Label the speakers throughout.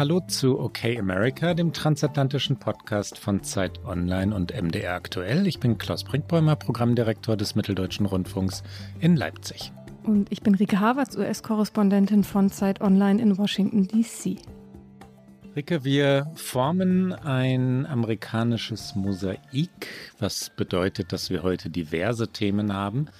Speaker 1: Hallo zu OK America, dem transatlantischen Podcast von Zeit Online und MDR aktuell. Ich bin Klaus Brinkbäumer, Programmdirektor des Mitteldeutschen Rundfunks in Leipzig.
Speaker 2: Und ich bin Rike Havertz, US-Korrespondentin von Zeit Online in Washington, D.C.
Speaker 1: Rike, wir formen ein amerikanisches Mosaik, was bedeutet, dass wir heute diverse Themen haben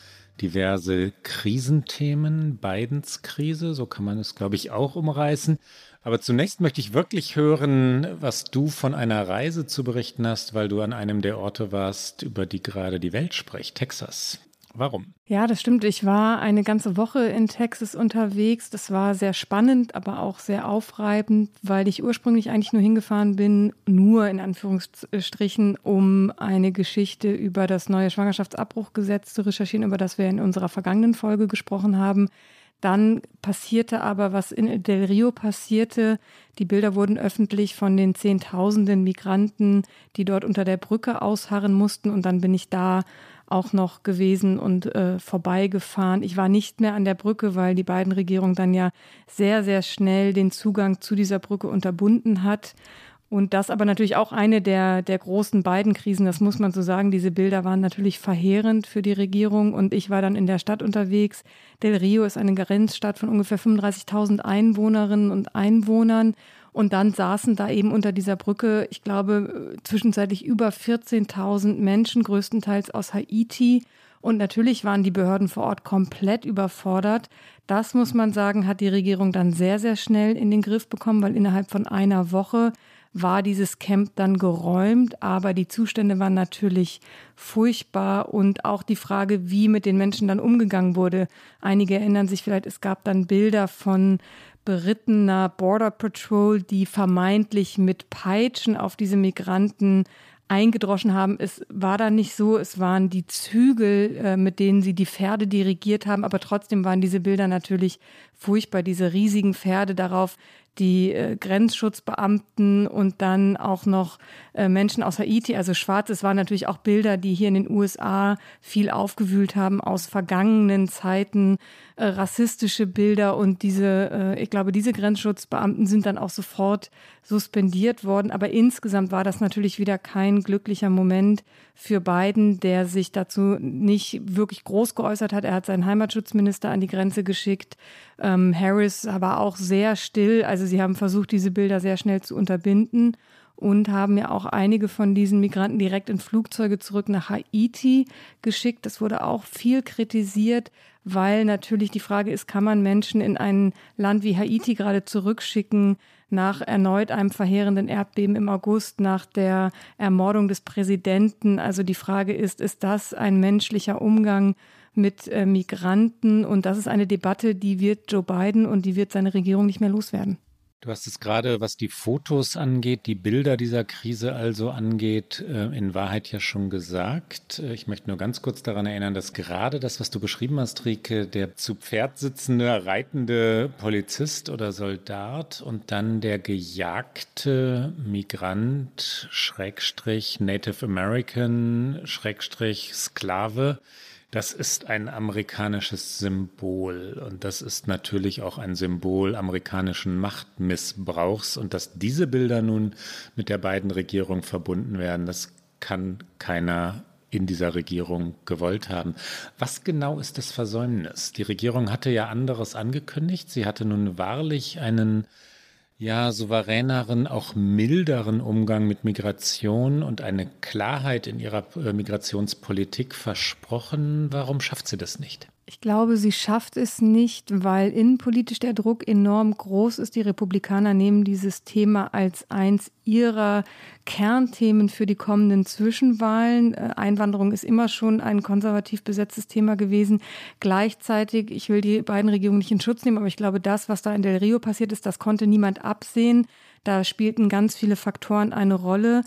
Speaker 1: diverse Krisenthemen, Bidens Krise, so kann man es, glaube ich, auch umreißen. Aber zunächst möchte ich wirklich hören, was du von einer Reise zu berichten hast, weil du an einem der Orte warst, über die gerade die Welt spricht, Texas. Warum?
Speaker 2: Ja, das stimmt. Ich war eine ganze Woche in Texas unterwegs. Das war sehr spannend, aber auch sehr aufreibend, weil ich ursprünglich eigentlich nur hingefahren bin, nur in Anführungsstrichen, um eine Geschichte über das neue Schwangerschaftsabbruchgesetz zu recherchieren, über das wir in unserer vergangenen Folge gesprochen haben. Dann passierte aber, was in Del Rio passierte. Die Bilder wurden öffentlich von den Zehntausenden Migranten, die dort unter der Brücke ausharren mussten. Und dann bin ich da auch noch gewesen und äh, vorbeigefahren. Ich war nicht mehr an der Brücke, weil die beiden Regierungen dann ja sehr, sehr schnell den Zugang zu dieser Brücke unterbunden hat. Und das aber natürlich auch eine der, der großen beiden Krisen, das muss man so sagen. Diese Bilder waren natürlich verheerend für die Regierung und ich war dann in der Stadt unterwegs. Del Rio ist eine Grenzstadt von ungefähr 35.000 Einwohnerinnen und Einwohnern. Und dann saßen da eben unter dieser Brücke, ich glaube, zwischenzeitlich über 14.000 Menschen, größtenteils aus Haiti. Und natürlich waren die Behörden vor Ort komplett überfordert. Das muss man sagen, hat die Regierung dann sehr, sehr schnell in den Griff bekommen, weil innerhalb von einer Woche war dieses Camp dann geräumt, aber die Zustände waren natürlich furchtbar und auch die Frage, wie mit den Menschen dann umgegangen wurde. Einige erinnern sich vielleicht, es gab dann Bilder von berittener Border Patrol, die vermeintlich mit Peitschen auf diese Migranten eingedroschen haben. Es war da nicht so, es waren die Zügel, äh, mit denen sie die Pferde dirigiert haben, aber trotzdem waren diese Bilder natürlich furchtbar, diese riesigen Pferde darauf die äh, Grenzschutzbeamten und dann auch noch äh, Menschen aus Haiti, also schwarz. Es waren natürlich auch Bilder, die hier in den USA viel aufgewühlt haben aus vergangenen Zeiten, äh, rassistische Bilder und diese, äh, ich glaube, diese Grenzschutzbeamten sind dann auch sofort suspendiert worden. Aber insgesamt war das natürlich wieder kein glücklicher Moment für Biden, der sich dazu nicht wirklich groß geäußert hat. Er hat seinen Heimatschutzminister an die Grenze geschickt. Ähm, Harris war auch sehr still. Also sie haben versucht, diese Bilder sehr schnell zu unterbinden und haben ja auch einige von diesen Migranten direkt in Flugzeuge zurück nach Haiti geschickt. Das wurde auch viel kritisiert, weil natürlich die Frage ist, kann man Menschen in ein Land wie Haiti gerade zurückschicken nach erneut einem verheerenden Erdbeben im August, nach der Ermordung des Präsidenten? Also die Frage ist, ist das ein menschlicher Umgang mit äh, Migranten. Und das ist eine Debatte, die wird Joe Biden und die wird seine Regierung nicht mehr loswerden.
Speaker 1: Du hast es gerade, was die Fotos angeht, die Bilder dieser Krise also angeht, äh, in Wahrheit ja schon gesagt. Äh, ich möchte nur ganz kurz daran erinnern, dass gerade das, was du beschrieben hast, Rike, der zu Pferd sitzende, reitende Polizist oder Soldat und dann der gejagte Migrant, Schrägstrich Native American, Schrägstrich Sklave, das ist ein amerikanisches Symbol und das ist natürlich auch ein Symbol amerikanischen Machtmissbrauchs und dass diese Bilder nun mit der beiden Regierung verbunden werden, das kann keiner in dieser Regierung gewollt haben. Was genau ist das Versäumnis? Die Regierung hatte ja anderes angekündigt. Sie hatte nun wahrlich einen ja, souveräneren, auch milderen Umgang mit Migration und eine Klarheit in ihrer äh, Migrationspolitik versprochen. Warum schafft sie das nicht?
Speaker 2: Ich glaube, sie schafft es nicht, weil innenpolitisch der Druck enorm groß ist. Die Republikaner nehmen dieses Thema als eins ihrer Kernthemen für die kommenden Zwischenwahlen. Äh, Einwanderung ist immer schon ein konservativ besetztes Thema gewesen. Gleichzeitig, ich will die beiden Regierungen nicht in Schutz nehmen, aber ich glaube, das, was da in Del Rio passiert ist, das konnte niemand absehen Da spielten ganz viele Faktoren eine Rolle.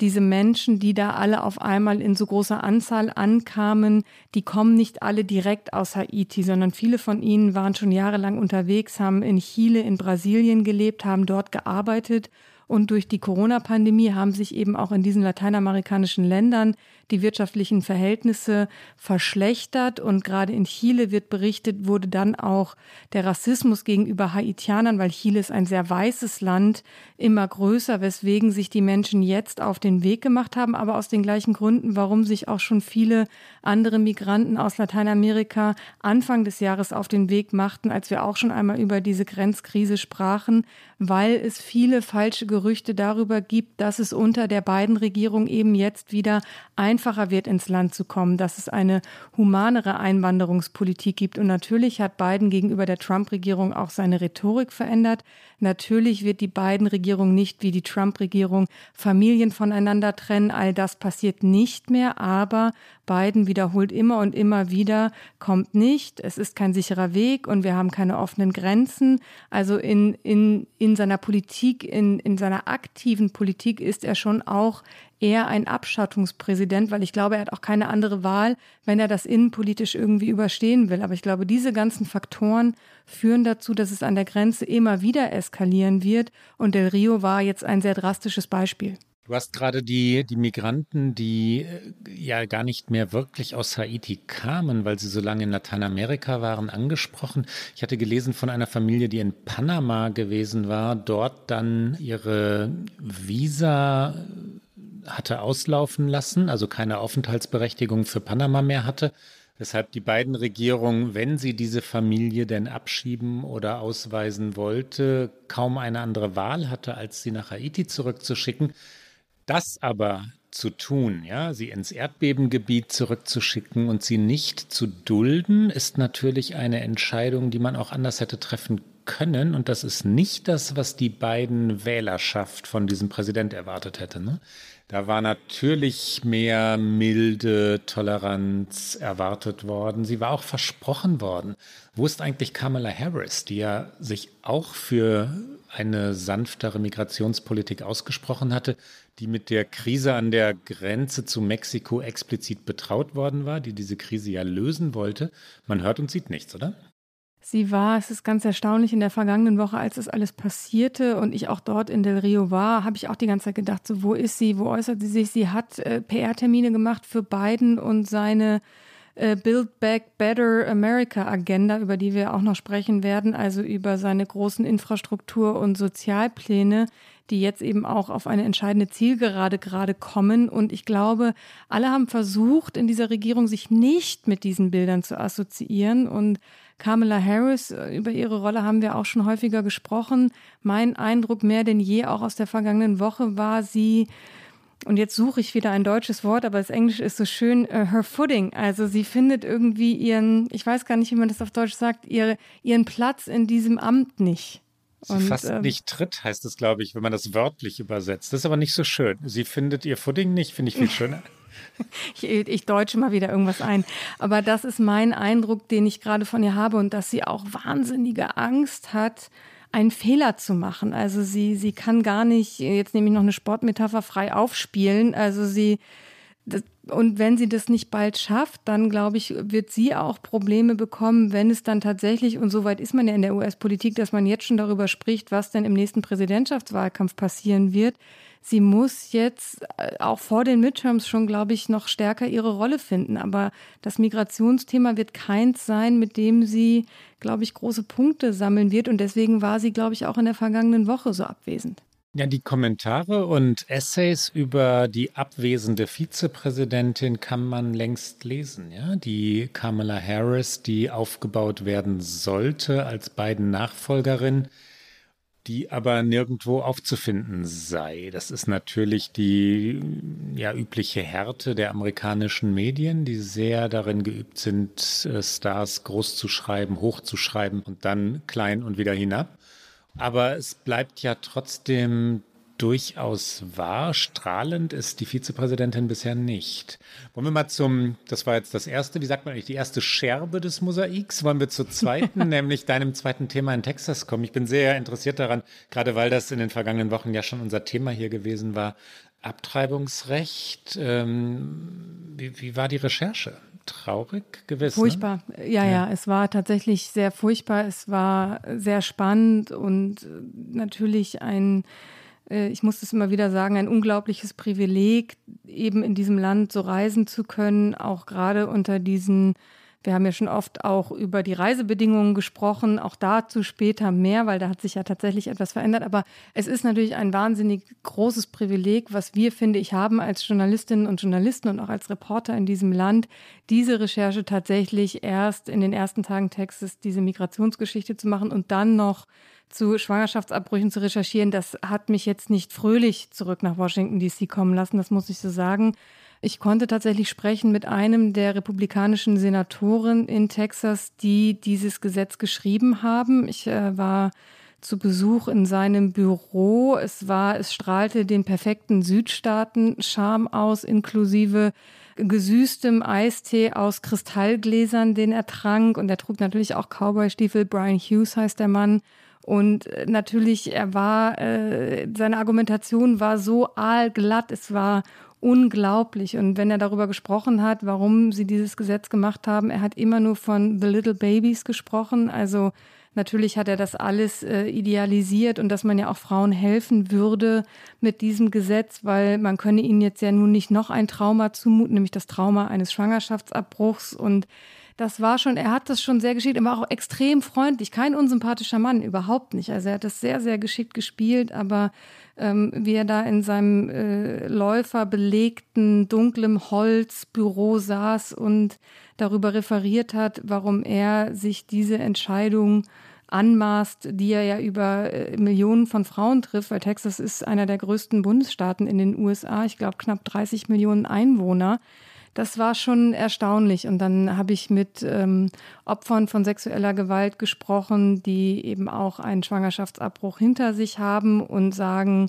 Speaker 2: Diese Menschen, die da alle auf einmal in so großer Anzahl ankamen, die kommen nicht alle direkt aus Haiti, sondern viele von ihnen waren schon jahrelang unterwegs, haben in Chile, in Brasilien gelebt, haben dort gearbeitet und durch die Corona-Pandemie haben sich eben auch in diesen lateinamerikanischen Ländern die wirtschaftlichen Verhältnisse verschlechtert. Und gerade in Chile wird berichtet, wurde dann auch der Rassismus gegenüber Haitianern, weil Chile ist ein sehr weißes Land, immer größer, weswegen sich die Menschen jetzt auf den Weg gemacht haben, aber aus den gleichen Gründen, warum sich auch schon viele andere Migranten aus Lateinamerika Anfang des Jahres auf den Weg machten, als wir auch schon einmal über diese Grenzkrise sprachen, weil es viele falsche Gerüchte darüber gibt, dass es unter der beiden Regierungen eben jetzt wieder einfacher wird, ins Land zu kommen, dass es eine humanere Einwanderungspolitik gibt. Und natürlich hat Biden gegenüber der Trump-Regierung auch seine Rhetorik verändert. Natürlich wird die Biden-Regierung nicht wie die Trump-Regierung Familien voneinander trennen. All das passiert nicht mehr. Aber Biden wiederholt immer und immer wieder, kommt nicht, es ist kein sicherer Weg und wir haben keine offenen Grenzen. Also in, in, in seiner Politik, in, in seiner aktiven Politik ist er schon auch eher ein Abschattungspräsident, weil ich glaube, er hat auch keine andere Wahl, wenn er das innenpolitisch irgendwie überstehen will. Aber ich glaube, diese ganzen Faktoren führen dazu, dass es an der Grenze immer wieder eskalieren wird. Und Del Rio war jetzt ein sehr drastisches Beispiel.
Speaker 1: Du hast gerade die, die Migranten, die äh, ja gar nicht mehr wirklich aus Haiti kamen, weil sie so lange in Lateinamerika waren, angesprochen. Ich hatte gelesen von einer Familie, die in Panama gewesen war, dort dann ihre Visa hatte auslaufen lassen, also keine Aufenthaltsberechtigung für Panama mehr hatte, weshalb die beiden Regierungen, wenn sie diese Familie denn abschieben oder ausweisen wollte, kaum eine andere Wahl hatte, als sie nach Haiti zurückzuschicken. Das aber zu tun, ja, sie ins Erdbebengebiet zurückzuschicken und sie nicht zu dulden, ist natürlich eine Entscheidung, die man auch anders hätte treffen können. Und das ist nicht das, was die beiden Wählerschaft von diesem Präsident erwartet hätte. Ne? Da war natürlich mehr milde Toleranz erwartet worden. Sie war auch versprochen worden. Wo ist eigentlich Kamala Harris, die ja sich auch für eine sanftere Migrationspolitik ausgesprochen hatte, die mit der Krise an der Grenze zu Mexiko explizit betraut worden war, die diese Krise ja lösen wollte? Man hört und sieht nichts, oder?
Speaker 2: Sie war, es ist ganz erstaunlich, in der vergangenen Woche, als das alles passierte und ich auch dort in Del Rio war, habe ich auch die ganze Zeit gedacht, so wo ist sie, wo äußert sie sich? Sie hat äh, PR-Termine gemacht für Biden und seine äh, Build Back Better America Agenda, über die wir auch noch sprechen werden, also über seine großen Infrastruktur- und Sozialpläne, die jetzt eben auch auf eine entscheidende Zielgerade gerade kommen. Und ich glaube, alle haben versucht, in dieser Regierung sich nicht mit diesen Bildern zu assoziieren und Kamala Harris, äh, über ihre Rolle haben wir auch schon häufiger gesprochen. Mein Eindruck mehr denn je auch aus der vergangenen Woche war sie, und jetzt suche ich wieder ein deutsches Wort, aber das Englisch ist so schön, uh, her footing. Also sie findet irgendwie ihren, ich weiß gar nicht, wie man das auf Deutsch sagt, ihre, ihren Platz in diesem Amt nicht.
Speaker 1: Sie und, fast ähm, nicht tritt, heißt es, glaube ich, wenn man das wörtlich übersetzt. Das ist aber nicht so schön. Sie findet ihr Footing nicht, finde ich viel schöner.
Speaker 2: ich, ich deutsche mal wieder irgendwas ein. Aber das ist mein Eindruck, den ich gerade von ihr habe und dass sie auch wahnsinnige Angst hat, einen Fehler zu machen. Also sie, sie kann gar nicht, jetzt nehme ich noch eine Sportmetapher, frei aufspielen. Also sie, das, und wenn sie das nicht bald schafft, dann glaube ich, wird sie auch Probleme bekommen, wenn es dann tatsächlich, und soweit ist man ja in der US-Politik, dass man jetzt schon darüber spricht, was denn im nächsten Präsidentschaftswahlkampf passieren wird sie muss jetzt äh, auch vor den Midterms schon, glaube ich, noch stärker ihre Rolle finden. Aber das Migrationsthema wird keins sein, mit dem sie, glaube ich, große Punkte sammeln wird. Und deswegen war sie, glaube ich, auch in der vergangenen Woche so abwesend.
Speaker 1: Ja, die Kommentare und Essays über die abwesende Vizepräsidentin kann man längst lesen. Ja, die Kamala Harris, die aufgebaut werden sollte als beiden Nachfolgerin, die aber nirgendwo aufzufinden sei. Das ist natürlich die ja, übliche Härte der amerikanischen Medien, die sehr darin geübt sind, äh, Stars groß zu schreiben, hoch zu schreiben und dann klein und wieder hinab. Aber es bleibt ja trotzdem durchaus wahr. Strahlend ist die Vizepräsidentin bisher nicht. Wollen wir mal zum, das war jetzt das erste, wie sagt man eigentlich, die erste Scherbe des Mosaiks. Wollen wir zur zweiten, nämlich deinem zweiten Thema in Texas kommen? Ich bin sehr interessiert daran, gerade weil das in den vergangenen Wochen ja schon unser Thema hier gewesen war. Abtreibungsrecht. Ähm, wie, wie war die Recherche? Traurig gewiss.
Speaker 2: Ne? Furchtbar. Ne? Ja, ja, ja, es war tatsächlich sehr furchtbar. Es war sehr spannend und natürlich ein, äh, ich muss es immer wieder sagen, ein unglaubliches Privileg, eben in diesem Land so reisen zu können, auch gerade unter diesen wir haben ja schon oft auch über die Reisebedingungen gesprochen, auch dazu später mehr, weil da hat sich ja tatsächlich etwas verändert. Aber es ist natürlich ein wahnsinnig großes Privileg, was wir, finde ich, haben als Journalistinnen und Journalisten und auch als Reporter in diesem Land, diese Recherche tatsächlich erst in den ersten Tagen Texas, diese Migrationsgeschichte zu machen und dann noch zu Schwangerschaftsabbrüchen zu recherchieren, das hat mich jetzt nicht fröhlich zurück nach Washington DC kommen lassen, das muss ich so sagen. Ich konnte tatsächlich sprechen mit einem der republikanischen Senatoren in Texas, die dieses Gesetz geschrieben haben. Ich äh, war zu Besuch in seinem Büro. Es war, es strahlte den perfekten Südstaaten-Charme aus, inklusive gesüßtem Eistee aus Kristallgläsern, den er trank. Und er trug natürlich auch Cowboy-Stiefel. Brian Hughes heißt der Mann. Und äh, natürlich, er war, äh, seine Argumentation war so aalglatt, es war unglaublich. Und wenn er darüber gesprochen hat, warum sie dieses Gesetz gemacht haben, er hat immer nur von The Little Babies gesprochen. Also natürlich hat er das alles äh, idealisiert und dass man ja auch Frauen helfen würde mit diesem Gesetz, weil man könne ihnen jetzt ja nun nicht noch ein Trauma zumuten, nämlich das Trauma eines Schwangerschaftsabbruchs und das war schon, er hat das schon sehr geschickt, er war auch extrem freundlich, kein unsympathischer Mann, überhaupt nicht. Also er hat das sehr, sehr geschickt gespielt, aber ähm, wie er da in seinem äh, Läufer belegten, dunklem Holzbüro saß und darüber referiert hat, warum er sich diese Entscheidung anmaßt, die er ja über äh, Millionen von Frauen trifft, weil Texas ist einer der größten Bundesstaaten in den USA, ich glaube knapp 30 Millionen Einwohner das war schon erstaunlich. Und dann habe ich mit ähm, Opfern von sexueller Gewalt gesprochen, die eben auch einen Schwangerschaftsabbruch hinter sich haben und sagen,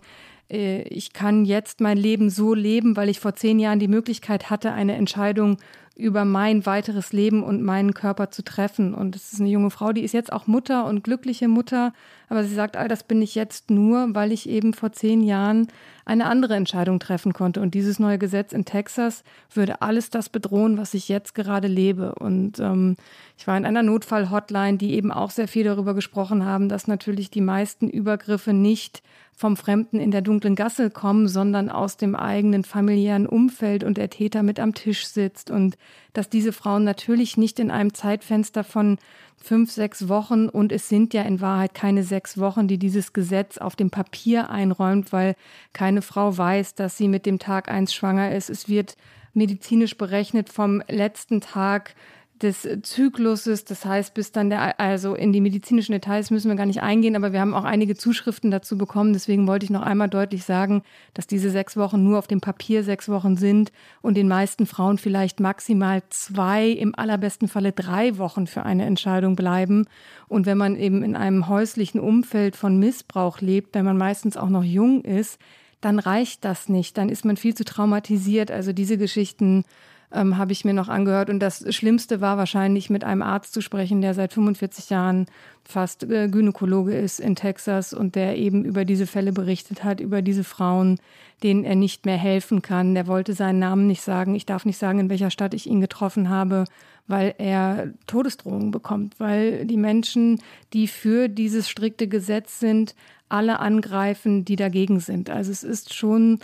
Speaker 2: äh, ich kann jetzt mein Leben so leben, weil ich vor zehn Jahren die Möglichkeit hatte, eine Entscheidung über mein weiteres Leben und meinen Körper zu treffen. Und es ist eine junge Frau, die ist jetzt auch Mutter und glückliche Mutter. Aber sie sagt, all das bin ich jetzt nur, weil ich eben vor zehn Jahren eine andere Entscheidung treffen konnte. Und dieses neue Gesetz in Texas würde alles das bedrohen, was ich jetzt gerade lebe. Und ähm, ich war in einer Notfall-Hotline, die eben auch sehr viel darüber gesprochen haben, dass natürlich die meisten Übergriffe nicht vom Fremden in der dunklen Gasse kommen, sondern aus dem eigenen familiären Umfeld und der Täter mit am Tisch sitzt und dass diese Frauen natürlich nicht in einem Zeitfenster von fünf, sechs Wochen und es sind ja in Wahrheit keine sechs Wochen, die dieses Gesetz auf dem Papier einräumt, weil keine Frau weiß, dass sie mit dem Tag eins schwanger ist. Es wird medizinisch berechnet vom letzten Tag des Zykluses. Das heißt, bis dann der, also in die medizinischen Details müssen wir gar nicht eingehen, aber wir haben auch einige Zuschriften dazu bekommen. Deswegen wollte ich noch einmal deutlich sagen, dass diese sechs Wochen nur auf dem Papier sechs Wochen sind und den meisten Frauen vielleicht maximal zwei, im allerbesten Falle drei Wochen für eine Entscheidung bleiben. Und wenn man eben in einem häuslichen Umfeld von Missbrauch lebt, wenn man meistens auch noch jung ist, dann reicht das nicht. Dann ist man viel zu traumatisiert. Also diese Geschichten ähm, habe ich mir noch angehört. Und das Schlimmste war wahrscheinlich mit einem Arzt zu sprechen, der seit 45 Jahren fast äh, Gynäkologe ist in Texas und der eben über diese Fälle berichtet hat, über diese Frauen, denen er nicht mehr helfen kann. Der wollte seinen Namen nicht sagen. Ich darf nicht sagen, in welcher Stadt ich ihn getroffen habe, weil er Todesdrohungen bekommt, weil die Menschen, die für dieses strikte Gesetz sind, alle angreifen, die dagegen sind. Also es ist schon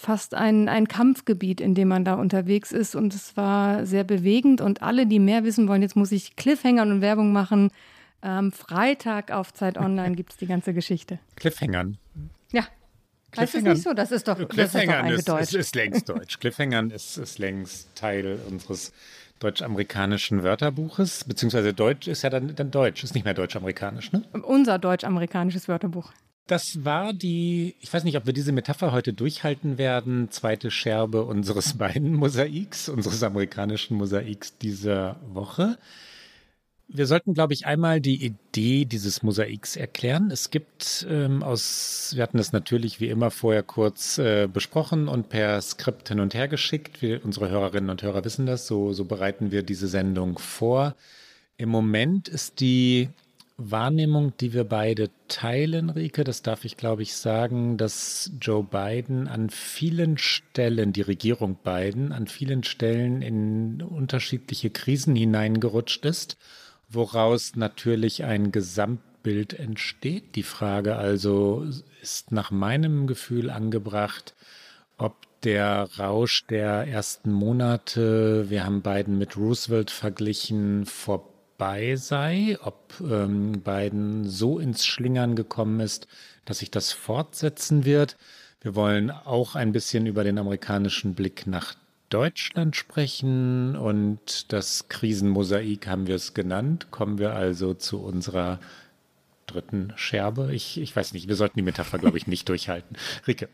Speaker 2: fast ein, ein Kampfgebiet, in dem man da unterwegs ist. Und es war sehr bewegend. Und alle, die mehr wissen wollen, jetzt muss ich Cliffhangern und Werbung machen. Am Freitag auf Zeit Online gibt es die ganze Geschichte.
Speaker 1: Cliffhangern.
Speaker 2: Ja. Heißt es nicht so? Das ist doch,
Speaker 1: Cliffhangern
Speaker 2: das ist,
Speaker 1: doch ist, ist, ist, längst Deutsch. Cliffhangern ist, ist längst Teil unseres deutsch-amerikanischen Wörterbuches, beziehungsweise Deutsch ist ja dann, dann Deutsch, ist nicht mehr deutsch-amerikanisch, ne?
Speaker 2: Unser deutsch-amerikanisches Wörterbuch.
Speaker 1: Das war die, ich weiß nicht, ob wir diese Metapher heute durchhalten werden, zweite Scherbe unseres beiden Mosaiks, unseres amerikanischen Mosaiks dieser Woche. Wir sollten, glaube ich, einmal die Idee dieses Mosaiks erklären. Es gibt ähm, aus, wir hatten es natürlich wie immer vorher kurz äh, besprochen und per Skript hin und her geschickt. Wir, unsere Hörerinnen und Hörer wissen das, so, so bereiten wir diese Sendung vor. Im Moment ist die Wahrnehmung, die wir beide teilen, Rike, das darf ich, glaube ich, sagen, dass Joe Biden an vielen Stellen, die Regierung Biden, an vielen Stellen in unterschiedliche Krisen hineingerutscht ist woraus natürlich ein Gesamtbild entsteht. Die Frage also ist nach meinem Gefühl angebracht, ob der Rausch der ersten Monate, wir haben Biden mit Roosevelt verglichen, vorbei sei, ob ähm, Biden so ins Schlingern gekommen ist, dass sich das fortsetzen wird. Wir wollen auch ein bisschen über den amerikanischen Blick nach Deutschland sprechen und das Krisenmosaik haben wir es genannt. Kommen wir also zu unserer dritten Scherbe. Ich, ich weiß nicht, wir sollten die Metapher, glaube ich, nicht durchhalten. Rike.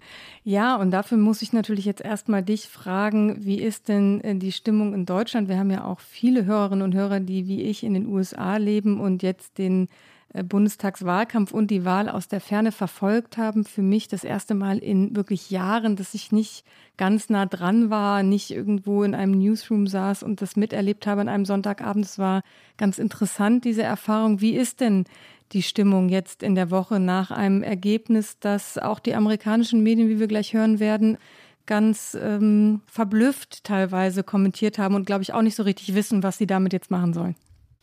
Speaker 2: Ja, und dafür muss ich natürlich jetzt erstmal dich fragen, wie ist denn äh, die Stimmung in Deutschland? Wir haben ja auch viele Hörerinnen und Hörer, die wie ich in den USA leben und jetzt den äh, Bundestagswahlkampf und die Wahl aus der Ferne verfolgt haben. Für mich das erste Mal in wirklich Jahren, dass ich nicht ganz nah dran war, nicht irgendwo in einem Newsroom saß und das miterlebt habe an einem Sonntagabend. Es war ganz interessant, diese Erfahrung. Wie ist denn die Stimmung jetzt in der Woche nach einem Ergebnis, das auch die amerikanischen Medien, wie wir gleich hören werden, ganz ähm, verblüfft teilweise kommentiert haben und, glaube ich, auch nicht so richtig wissen, was sie damit jetzt machen sollen?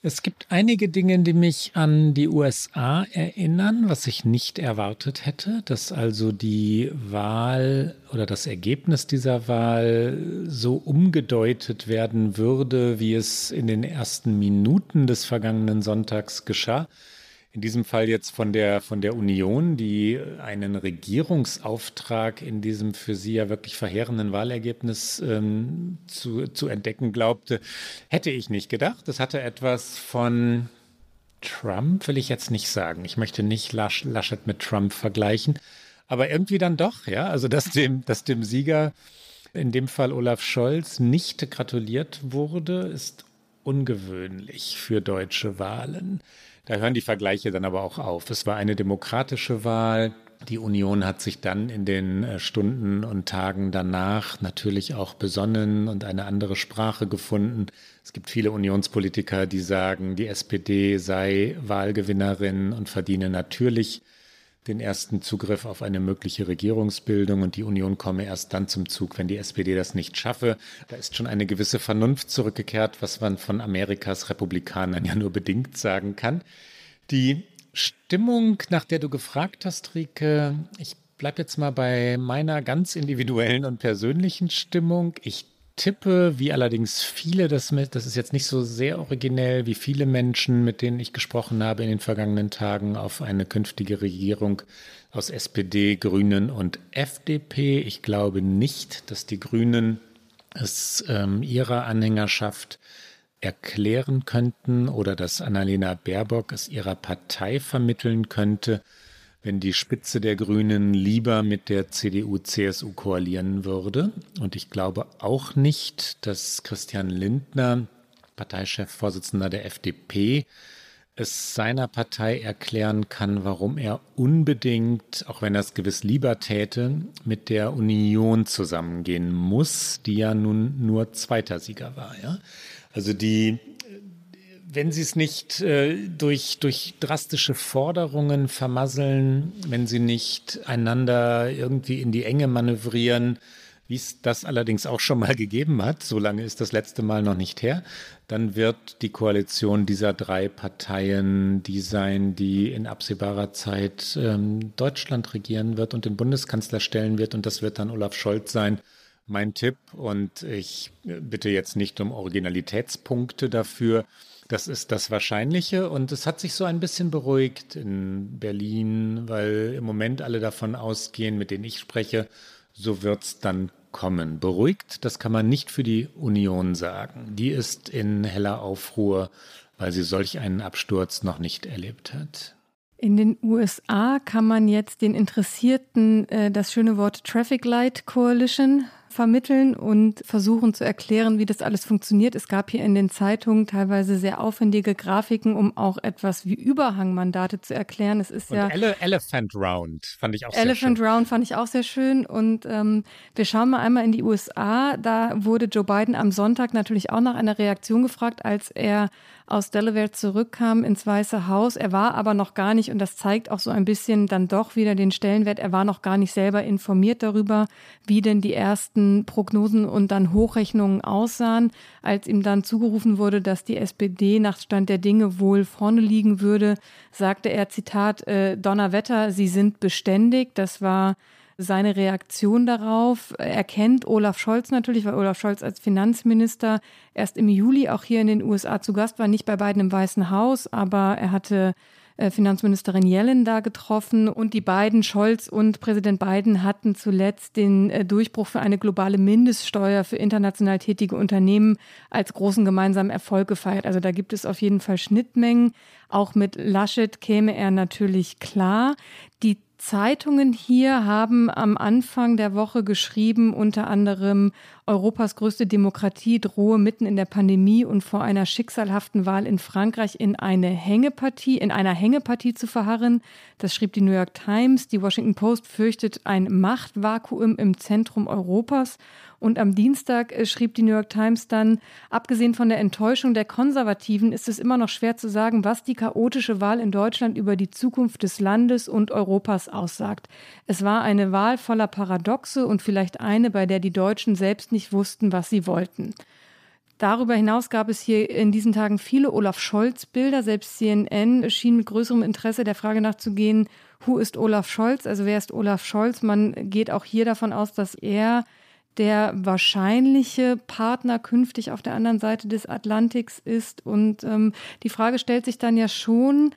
Speaker 1: Es gibt einige Dinge, die mich an die USA erinnern, was ich nicht erwartet hätte, dass also die Wahl oder das Ergebnis dieser Wahl so umgedeutet werden würde, wie es in den ersten Minuten des vergangenen Sonntags geschah in diesem Fall jetzt von der, von der Union, die einen Regierungsauftrag in diesem für sie ja wirklich verheerenden Wahlergebnis ähm, zu, zu entdecken glaubte, hätte ich nicht gedacht. Das hatte etwas von Trump, will ich jetzt nicht sagen. Ich möchte nicht Lasch, Laschet mit Trump vergleichen, aber irgendwie dann doch, ja. Also, dass dem, dass dem Sieger, in dem Fall Olaf Scholz, nicht gratuliert wurde, ist ungewöhnlich für deutsche Wahlen. Da hören die Vergleiche dann aber auch auf. Es war eine demokratische Wahl. Die Union hat sich dann in den äh, Stunden und Tagen danach natürlich auch besonnen und eine andere Sprache gefunden. Es gibt viele Unionspolitiker, die sagen, die SPD sei Wahlgewinnerin und verdiene natürlich den ersten Zugriff auf eine mögliche Regierungsbildung und die Union komme erst dann zum Zug, wenn die SPD das nicht schaffe. Da ist schon eine gewisse Vernunft zurückgekehrt, was man von Amerikas Republikanern ja nur bedingt sagen kann. Die Stimmung, nach der du gefragt hast, Rike, ich bleibe jetzt mal bei meiner ganz individuellen und persönlichen Stimmung. Ich tippe, wie allerdings viele das mit, das ist jetzt nicht so sehr originell, wie viele Menschen, mit denen ich gesprochen habe in den vergangenen Tagen, auf eine künftige Regierung aus SPD, Grünen und FDP. Ich glaube nicht, dass die Grünen es ähm, ihrer Anhängerschaft erklären könnten oder dass Annalena Baerbock es ihrer Partei vermitteln könnte, wenn die Spitze der Grünen lieber mit der CDU-CSU koalieren würde. Und ich glaube auch nicht, dass Christian Lindner, Parteichef, Vorsitzender der FDP, es seiner Partei erklären kann, warum er unbedingt, auch wenn er es gewiss lieber täte, mit der Union zusammengehen muss, die ja nun nur zweiter Sieger war. Ja? Also die wenn sie es nicht äh, durch, durch drastische Forderungen vermasseln, wenn sie nicht einander irgendwie in die Enge manövrieren, wie es das allerdings auch schon mal gegeben hat, so lange ist das letzte Mal noch nicht her, dann wird die Koalition dieser drei Parteien die sein, die in absehbarer Zeit ähm, Deutschland regieren wird und den Bundeskanzler stellen wird. Und das wird dann Olaf Scholz sein. Mein Tipp. Und ich bitte jetzt nicht um Originalitätspunkte dafür. Das ist das Wahrscheinliche und es hat sich so ein bisschen beruhigt in Berlin, weil im Moment alle davon ausgehen, mit denen ich spreche, so wird es dann kommen. Beruhigt, das kann man nicht für die Union sagen. Die ist in heller Aufruhr, weil sie solch einen Absturz noch nicht erlebt hat.
Speaker 2: In den USA kann man jetzt den Interessierten äh, das schöne Wort Traffic Light Coalition vermitteln und versuchen zu erklären, wie das alles funktioniert. Es gab hier in den Zeitungen teilweise sehr aufwendige Grafiken, um auch etwas wie Überhangmandate zu erklären. Es ist
Speaker 1: und
Speaker 2: ja
Speaker 1: Ele Elephant Round fand ich auch
Speaker 2: Elephant
Speaker 1: sehr schön.
Speaker 2: Elephant Round fand ich auch sehr schön. Und ähm, wir schauen mal einmal in die USA. Da wurde Joe Biden am Sonntag natürlich auch nach einer Reaktion gefragt, als er aus Delaware zurückkam ins Weiße Haus. Er war aber noch gar nicht, und das zeigt auch so ein bisschen dann doch wieder den Stellenwert, er war noch gar nicht selber informiert darüber, wie denn die ersten Prognosen und dann Hochrechnungen aussahen. Als ihm dann zugerufen wurde, dass die SPD nach Stand der Dinge wohl vorne liegen würde, sagte er, Zitat, äh, Donnerwetter, Sie sind beständig. Das war seine Reaktion darauf. Er kennt Olaf Scholz natürlich, weil Olaf Scholz als Finanzminister erst im Juli auch hier in den USA zu Gast war, nicht bei beiden im Weißen Haus, aber er hatte äh, Finanzministerin Yellen da getroffen und die beiden, Scholz und Präsident Biden, hatten zuletzt den äh, Durchbruch für eine globale Mindeststeuer für international tätige Unternehmen als großen gemeinsamen Erfolg gefeiert. Also da gibt es auf jeden Fall Schnittmengen. Auch mit Laschet käme er natürlich klar. Die Zeitungen hier haben am Anfang der Woche geschrieben, unter anderem Europas größte Demokratie drohe mitten in der Pandemie und vor einer schicksalhaften Wahl in Frankreich in eine Hängepartie, in einer Hängepartie zu verharren. Das schrieb die New York Times. Die Washington Post fürchtet ein Machtvakuum im Zentrum Europas. Und am Dienstag äh, schrieb die New York Times dann, abgesehen von der Enttäuschung der Konservativen ist es immer noch schwer zu sagen, was die chaotische Wahl in Deutschland über die Zukunft des Landes und Europas aussagt. Es war eine Wahl voller Paradoxe und vielleicht eine, bei der die Deutschen selbst nicht wussten, was sie wollten. Darüber hinaus gab es hier in diesen Tagen viele Olaf Scholz-Bilder. Selbst CNN schien mit größerem Interesse der Frage nachzugehen, who ist Olaf Scholz? Also wer ist Olaf Scholz? Man geht auch hier davon aus, dass er der wahrscheinliche Partner künftig auf der anderen Seite des Atlantiks ist. Und ähm, die Frage stellt sich dann ja schon,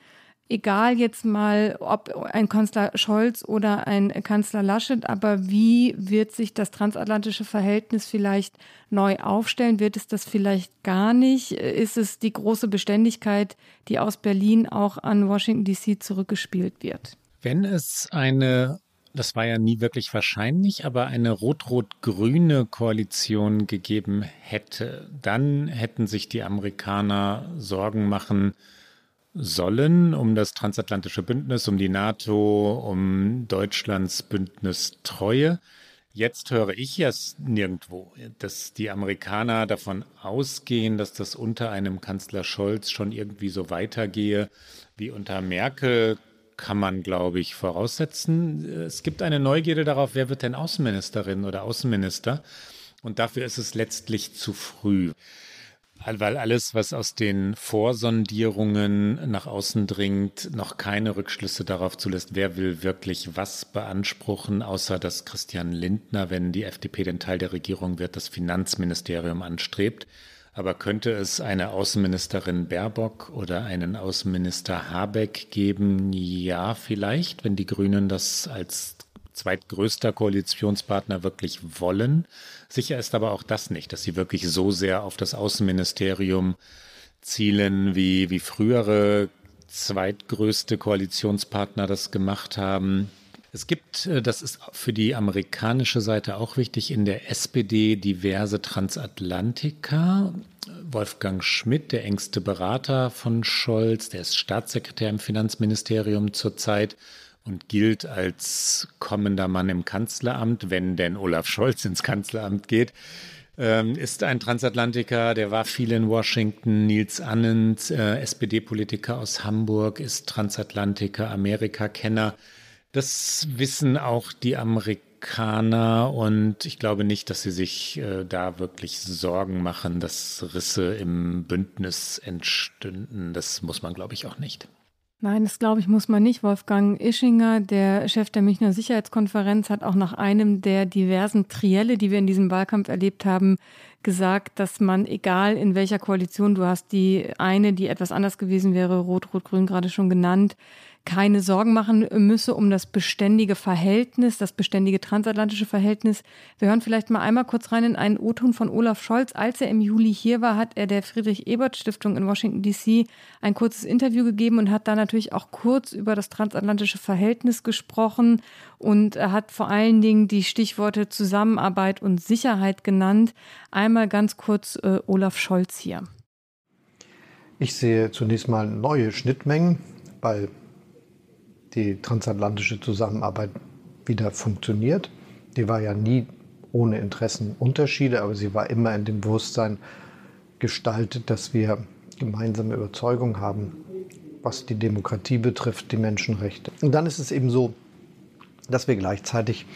Speaker 2: egal jetzt mal, ob ein Kanzler Scholz oder ein Kanzler Laschet, aber wie wird sich das transatlantische Verhältnis vielleicht neu aufstellen? Wird es das vielleicht gar nicht? Ist es die große Beständigkeit, die aus Berlin auch an Washington DC zurückgespielt wird?
Speaker 1: Wenn es eine das war ja nie wirklich wahrscheinlich, aber eine rot-rot-grüne Koalition gegeben hätte, dann hätten sich die Amerikaner Sorgen machen sollen um das transatlantische Bündnis, um die NATO, um Deutschlands Bündnistreue. Jetzt höre ich ja nirgendwo, dass die Amerikaner davon ausgehen, dass das unter einem Kanzler Scholz schon irgendwie so weitergehe wie unter Merkel kann man, glaube ich, voraussetzen. Es gibt eine Neugierde darauf, wer wird denn Außenministerin oder Außenminister? Und dafür ist es letztlich zu früh. Weil alles, was aus den Vorsondierungen nach außen dringt, noch keine Rückschlüsse darauf zulässt, wer will wirklich was beanspruchen, außer dass Christian Lindner, wenn die FDP den Teil der Regierung wird, das Finanzministerium anstrebt. Aber könnte es eine Außenministerin Baerbock oder einen Außenminister Habeck geben? Ja, vielleicht, wenn die Grünen das als zweitgrößter Koalitionspartner wirklich wollen. Sicher ist aber auch das nicht, dass sie wirklich so sehr auf das Außenministerium zielen, wie, wie frühere zweitgrößte Koalitionspartner das gemacht haben. Es gibt, äh, das ist für die amerikanische Seite auch wichtig, in der SPD diverse Transatlantiker. Wolfgang Schmidt, der engste Berater von Scholz, der ist Staatssekretär im Finanzministerium zurzeit und gilt als kommender Mann im Kanzleramt, wenn denn Olaf Scholz ins Kanzleramt geht ähm, ist ein Transatlantiker, der war viel in Washington. Nils Annens, äh, SPD-Politiker aus Hamburg, ist Transatlantiker, Amerika-Kenner. Das wissen auch die Amerikaner und ich glaube nicht, dass sie sich äh, da wirklich Sorgen machen, dass Risse im Bündnis entstünden. Das muss man, glaube ich, auch nicht.
Speaker 2: Nein, das glaube ich, muss man nicht. Wolfgang Ischinger, der Chef der Münchner Sicherheitskonferenz, hat auch nach einem der diversen Trielle, die wir in diesem Wahlkampf erlebt haben, gesagt, dass man, egal in welcher Koalition du hast, die eine, die etwas anders gewesen wäre, Rot-Rot-Grün gerade schon genannt, keine Sorgen machen müsse um das beständige Verhältnis, das beständige transatlantische Verhältnis. Wir hören vielleicht mal einmal kurz rein in einen O-Ton von Olaf Scholz. Als er im Juli hier war, hat er der Friedrich-Ebert-Stiftung in Washington DC ein kurzes Interview gegeben und hat da natürlich auch kurz über das transatlantische Verhältnis gesprochen und hat vor allen Dingen die Stichworte Zusammenarbeit und Sicherheit genannt. Einmal ganz kurz äh, Olaf Scholz hier.
Speaker 3: Ich sehe zunächst mal neue Schnittmengen, weil die transatlantische Zusammenarbeit wieder funktioniert. Die war ja nie ohne Interessenunterschiede, aber sie war immer in dem Bewusstsein gestaltet, dass wir gemeinsame Überzeugung haben, was die Demokratie betrifft, die Menschenrechte. Und dann ist es eben so, dass wir gleichzeitig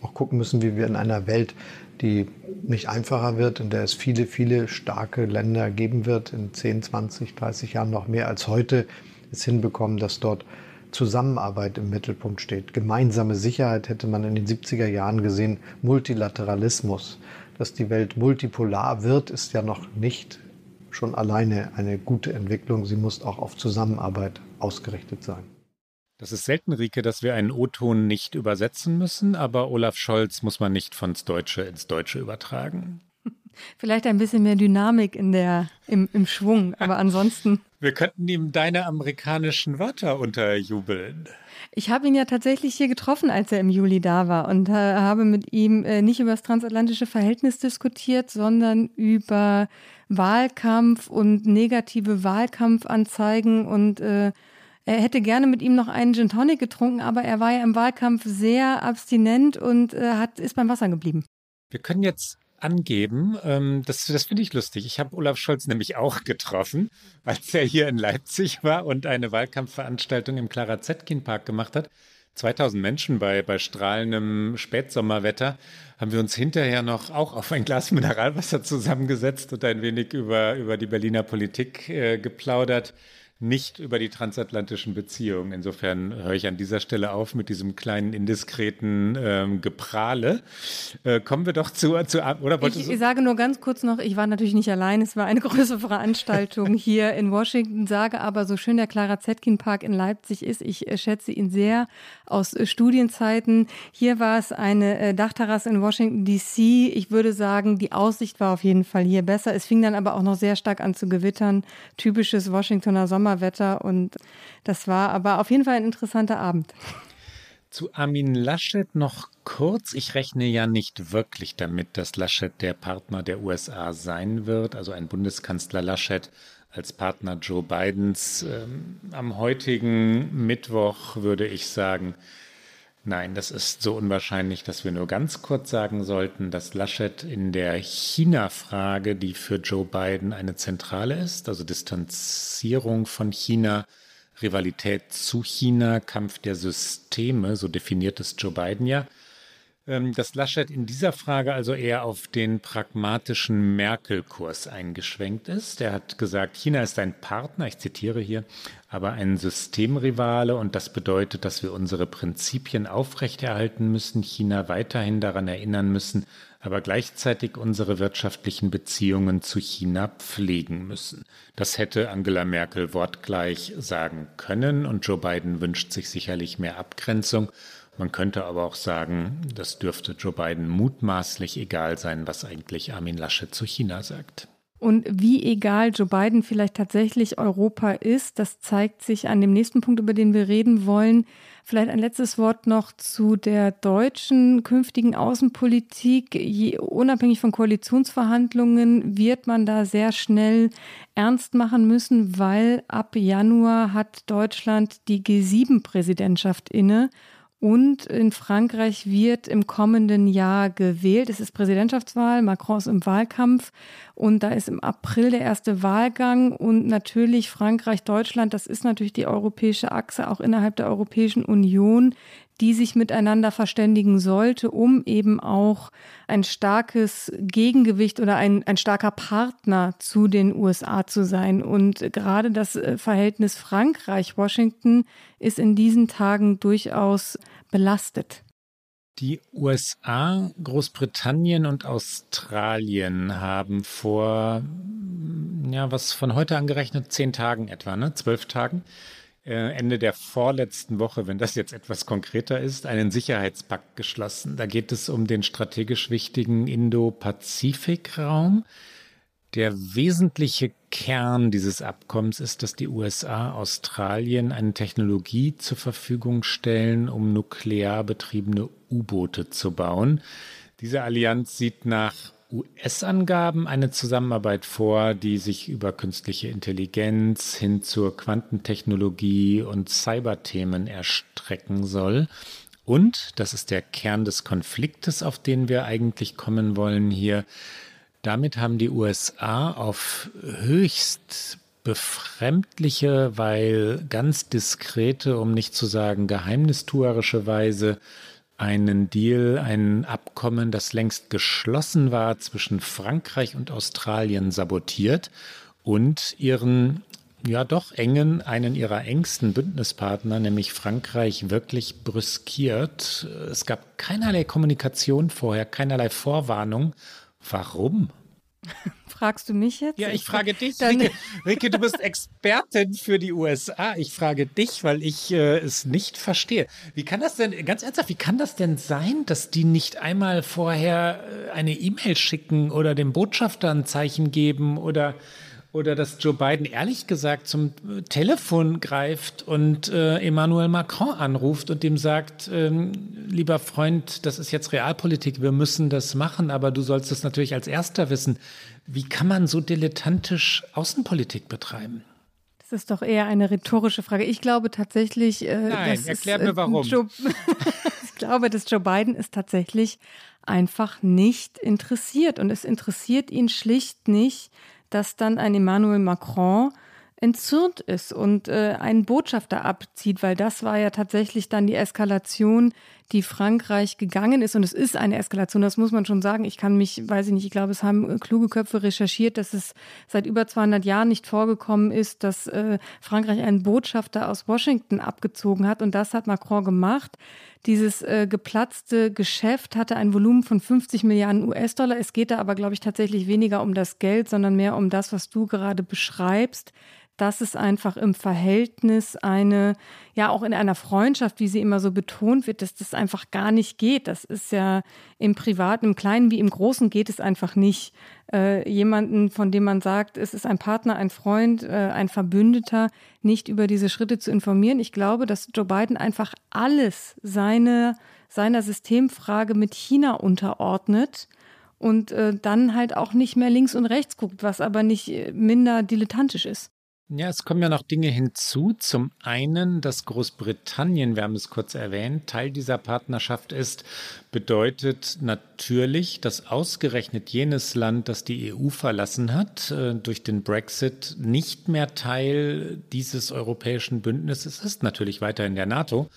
Speaker 3: auch gucken müssen, wie wir in einer Welt, die nicht einfacher wird, in der es viele, viele starke Länder geben wird, in 10, 20, 30 Jahren noch mehr als heute, es hinbekommen, dass dort Zusammenarbeit im Mittelpunkt steht. Gemeinsame Sicherheit hätte man in den 70er Jahren gesehen, Multilateralismus. Dass die Welt multipolar wird, ist ja noch nicht schon alleine eine gute Entwicklung. Sie muss auch auf Zusammenarbeit ausgerichtet sein.
Speaker 1: Das ist selten, Rike, dass wir einen O-Ton nicht übersetzen müssen, aber Olaf Scholz muss man nicht von Deutsche ins Deutsche übertragen.
Speaker 2: Vielleicht ein bisschen mehr Dynamik in der, im, im Schwung, aber ansonsten.
Speaker 1: Wir könnten ihm deine amerikanischen Wörter unterjubeln.
Speaker 2: Ich habe ihn ja tatsächlich hier getroffen, als er im Juli da war und äh, habe mit ihm äh, nicht über das transatlantische Verhältnis diskutiert, sondern über Wahlkampf und negative Wahlkampfanzeigen und äh, er hätte gerne mit ihm noch einen Gin Tonic getrunken, aber er war ja im Wahlkampf sehr abstinent und äh, hat, ist beim Wasser geblieben.
Speaker 1: Wir können jetzt angeben. Ähm, das das finde ich lustig. Ich habe Olaf Scholz nämlich auch getroffen, als er hier in Leipzig war und eine Wahlkampfveranstaltung im Clara Zetkin Park gemacht hat. 2000 Menschen bei, bei strahlendem Spätsommerwetter haben wir uns hinterher noch auch auf ein Glas Mineralwasser zusammengesetzt und ein wenig über, über die Berliner Politik äh, geplaudert nicht über die transatlantischen Beziehungen. Insofern höre ich an dieser Stelle auf mit diesem kleinen indiskreten ähm, Geprahle. Äh, kommen wir doch zu, zu oder
Speaker 2: ich, ich sage nur ganz kurz noch, ich war natürlich nicht allein, es war eine größere Veranstaltung hier in Washington, sage aber, so schön der Clara Zetkin Park in Leipzig ist, ich äh, schätze ihn sehr aus äh, Studienzeiten. Hier war es eine äh, Dachterrasse in Washington DC. Ich würde sagen, die Aussicht war auf jeden Fall hier besser. Es fing dann aber auch noch sehr stark an zu gewittern. Typisches Washingtoner Sommer Sommerwetter und das war aber auf jeden Fall ein interessanter Abend.
Speaker 1: Zu Armin Laschet noch kurz. Ich rechne ja nicht wirklich damit, dass Laschet der Partner der USA sein wird, also ein Bundeskanzler Laschet als Partner Joe Bidens. Ähm, am heutigen Mittwoch würde ich sagen, Nein, das ist so unwahrscheinlich, dass wir nur ganz kurz sagen sollten, dass Laschet in der China-Frage, die für Joe Biden eine zentrale ist, also Distanzierung von China, Rivalität zu China, Kampf der Systeme, so definiert es Joe Biden ja, dass Laschet in dieser Frage also eher auf den pragmatischen Merkel-Kurs eingeschwenkt ist. Er hat gesagt, China ist ein Partner, ich zitiere hier, aber ein Systemrivale und das bedeutet, dass wir unsere Prinzipien aufrechterhalten müssen, China weiterhin daran erinnern müssen, aber gleichzeitig unsere wirtschaftlichen Beziehungen zu China pflegen müssen. Das hätte Angela Merkel wortgleich sagen können und Joe Biden wünscht sich sicherlich mehr Abgrenzung. Man könnte aber auch sagen, das dürfte Joe Biden mutmaßlich egal sein, was eigentlich Armin Laschet zu China sagt.
Speaker 2: Und wie egal Joe Biden vielleicht tatsächlich Europa ist, das zeigt sich an dem nächsten Punkt, über den wir reden wollen. Vielleicht ein letztes Wort noch zu der deutschen künftigen Außenpolitik. Je, unabhängig von Koalitionsverhandlungen wird man da sehr schnell ernst machen müssen, weil ab Januar hat Deutschland die G7-Präsidentschaft inne. Und in Frankreich wird im kommenden Jahr gewählt. Es ist Präsidentschaftswahl, Macron ist im Wahlkampf. Und da ist im April der erste Wahlgang. Und natürlich Frankreich, Deutschland, das ist natürlich die europäische Achse auch innerhalb der Europäischen Union, die sich miteinander verständigen sollte, um eben auch ein starkes Gegengewicht oder ein, ein starker Partner zu den USA zu sein. Und gerade das äh, Verhältnis Frankreich-Washington ist in diesen Tagen durchaus belastet.
Speaker 1: Die USA, Großbritannien und Australien haben vor, ja, was von heute angerechnet, zehn Tagen etwa, ne, zwölf Tagen, Ende der vorletzten Woche, wenn das jetzt etwas konkreter ist, einen Sicherheitspakt geschlossen. Da geht es um den strategisch wichtigen Indo-Pazifik-Raum. Der wesentliche Kern dieses Abkommens ist, dass die USA Australien eine Technologie zur Verfügung stellen, um nuklear betriebene U-Boote zu bauen. Diese Allianz sieht nach US-Angaben eine Zusammenarbeit vor, die sich über künstliche Intelligenz hin zur Quantentechnologie und Cyberthemen erstrecken soll. Und, das ist der Kern des Konfliktes, auf den wir eigentlich kommen wollen hier, damit haben die USA auf höchst befremdliche, weil ganz diskrete, um nicht zu sagen geheimnistuerische Weise einen Deal, ein Abkommen, das längst geschlossen war zwischen Frankreich und Australien sabotiert und ihren ja doch engen, einen ihrer engsten Bündnispartner, nämlich Frankreich, wirklich brüskiert. Es gab keinerlei Kommunikation vorher, keinerlei Vorwarnung Warum?
Speaker 2: Fragst du mich jetzt?
Speaker 1: Ja, ich frage dich. Rike, Rike, du bist Expertin für die USA. Ich frage dich, weil ich äh, es nicht verstehe. Wie kann das denn, ganz ernsthaft, wie kann das denn sein, dass die nicht einmal vorher äh, eine E-Mail schicken oder dem Botschafter ein Zeichen geben oder oder dass Joe Biden ehrlich gesagt zum äh, Telefon greift und äh, Emmanuel Macron anruft und dem sagt, ähm, lieber Freund, das ist jetzt Realpolitik, wir müssen das machen, aber du sollst es natürlich als erster wissen. Wie kann man so dilettantisch Außenpolitik betreiben?
Speaker 2: Das ist doch eher eine rhetorische Frage. Ich glaube tatsächlich,
Speaker 1: äh, Nein, erklär ist, mir warum. Joe,
Speaker 2: ich glaube, dass Joe Biden ist tatsächlich einfach nicht interessiert und es interessiert ihn schlicht nicht, dass dann ein Emmanuel Macron entzürnt ist und äh, einen Botschafter abzieht, weil das war ja tatsächlich dann die Eskalation, die Frankreich gegangen ist. Und es ist eine Eskalation, das muss man schon sagen. Ich kann mich, weiß ich nicht, ich glaube, es haben kluge Köpfe recherchiert, dass es seit über 200 Jahren nicht vorgekommen ist, dass äh, Frankreich einen Botschafter aus Washington abgezogen hat. Und das hat Macron gemacht. Dieses äh, geplatzte Geschäft hatte ein Volumen von 50 Milliarden US-Dollar. Es geht da aber, glaube ich, tatsächlich weniger um das Geld, sondern mehr um das, was du gerade beschreibst dass es einfach im Verhältnis eine, ja auch in einer Freundschaft, wie sie immer so betont wird, dass das einfach gar nicht geht. Das ist ja im Privaten, im Kleinen wie im Großen geht es einfach nicht. Äh, jemanden, von dem man sagt, es ist ein Partner, ein Freund, äh, ein Verbündeter, nicht über diese Schritte zu informieren. Ich glaube, dass Joe Biden einfach alles seine, seiner Systemfrage mit China unterordnet und äh, dann halt auch nicht mehr links und rechts guckt, was aber nicht äh, minder dilettantisch ist.
Speaker 1: Ja, es kommen ja noch Dinge hinzu. Zum einen, dass Großbritannien, wir haben es kurz erwähnt, Teil dieser Partnerschaft ist, bedeutet natürlich, dass ausgerechnet jenes Land, das die EU verlassen hat, äh, durch den Brexit nicht mehr Teil dieses europäischen Bündnisses ist, natürlich weiter in der NATO,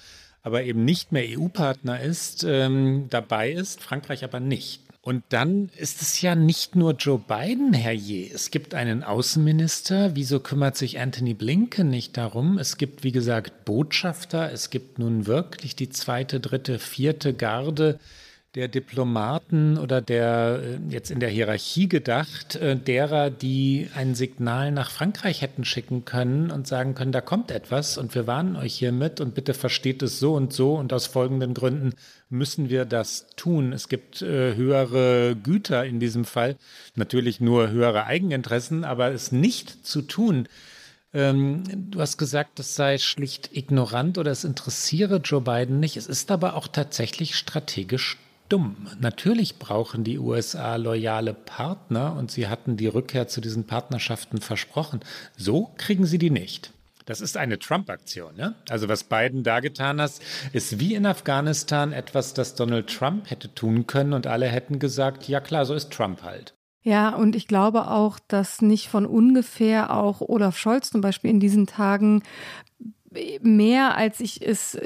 Speaker 1: aber eben nicht mehr EU-Partner ist, ähm, dabei ist, Frankreich aber nicht. Und dann ist es ja nicht nur Joe Biden, Herr Je. Es gibt einen Außenminister. Wieso kümmert sich Anthony Blinken nicht darum? Es gibt, wie gesagt, Botschafter. Es gibt nun wirklich die zweite, dritte, vierte Garde der Diplomaten oder der äh, jetzt in der Hierarchie gedacht, äh, derer, die ein Signal nach Frankreich hätten schicken können und sagen können, da kommt etwas und wir warnen euch hiermit und bitte versteht es so und so und aus folgenden Gründen müssen wir das tun. Es gibt äh, höhere Güter in diesem Fall, natürlich nur höhere Eigeninteressen, aber es nicht zu tun. Ähm, du hast gesagt, das sei schlicht ignorant oder es interessiere Joe Biden nicht. Es ist aber auch tatsächlich strategisch dumm. Natürlich brauchen die USA loyale Partner und sie hatten die Rückkehr zu diesen Partnerschaften versprochen. So kriegen sie die nicht. Das ist eine Trump-Aktion. Ne? Also was Biden da getan hat, ist wie in Afghanistan etwas, das Donald Trump hätte tun können und alle hätten gesagt, ja klar, so ist Trump halt.
Speaker 2: Ja, und ich glaube auch, dass nicht von ungefähr auch Olaf Scholz zum Beispiel in diesen Tagen mehr, als ich es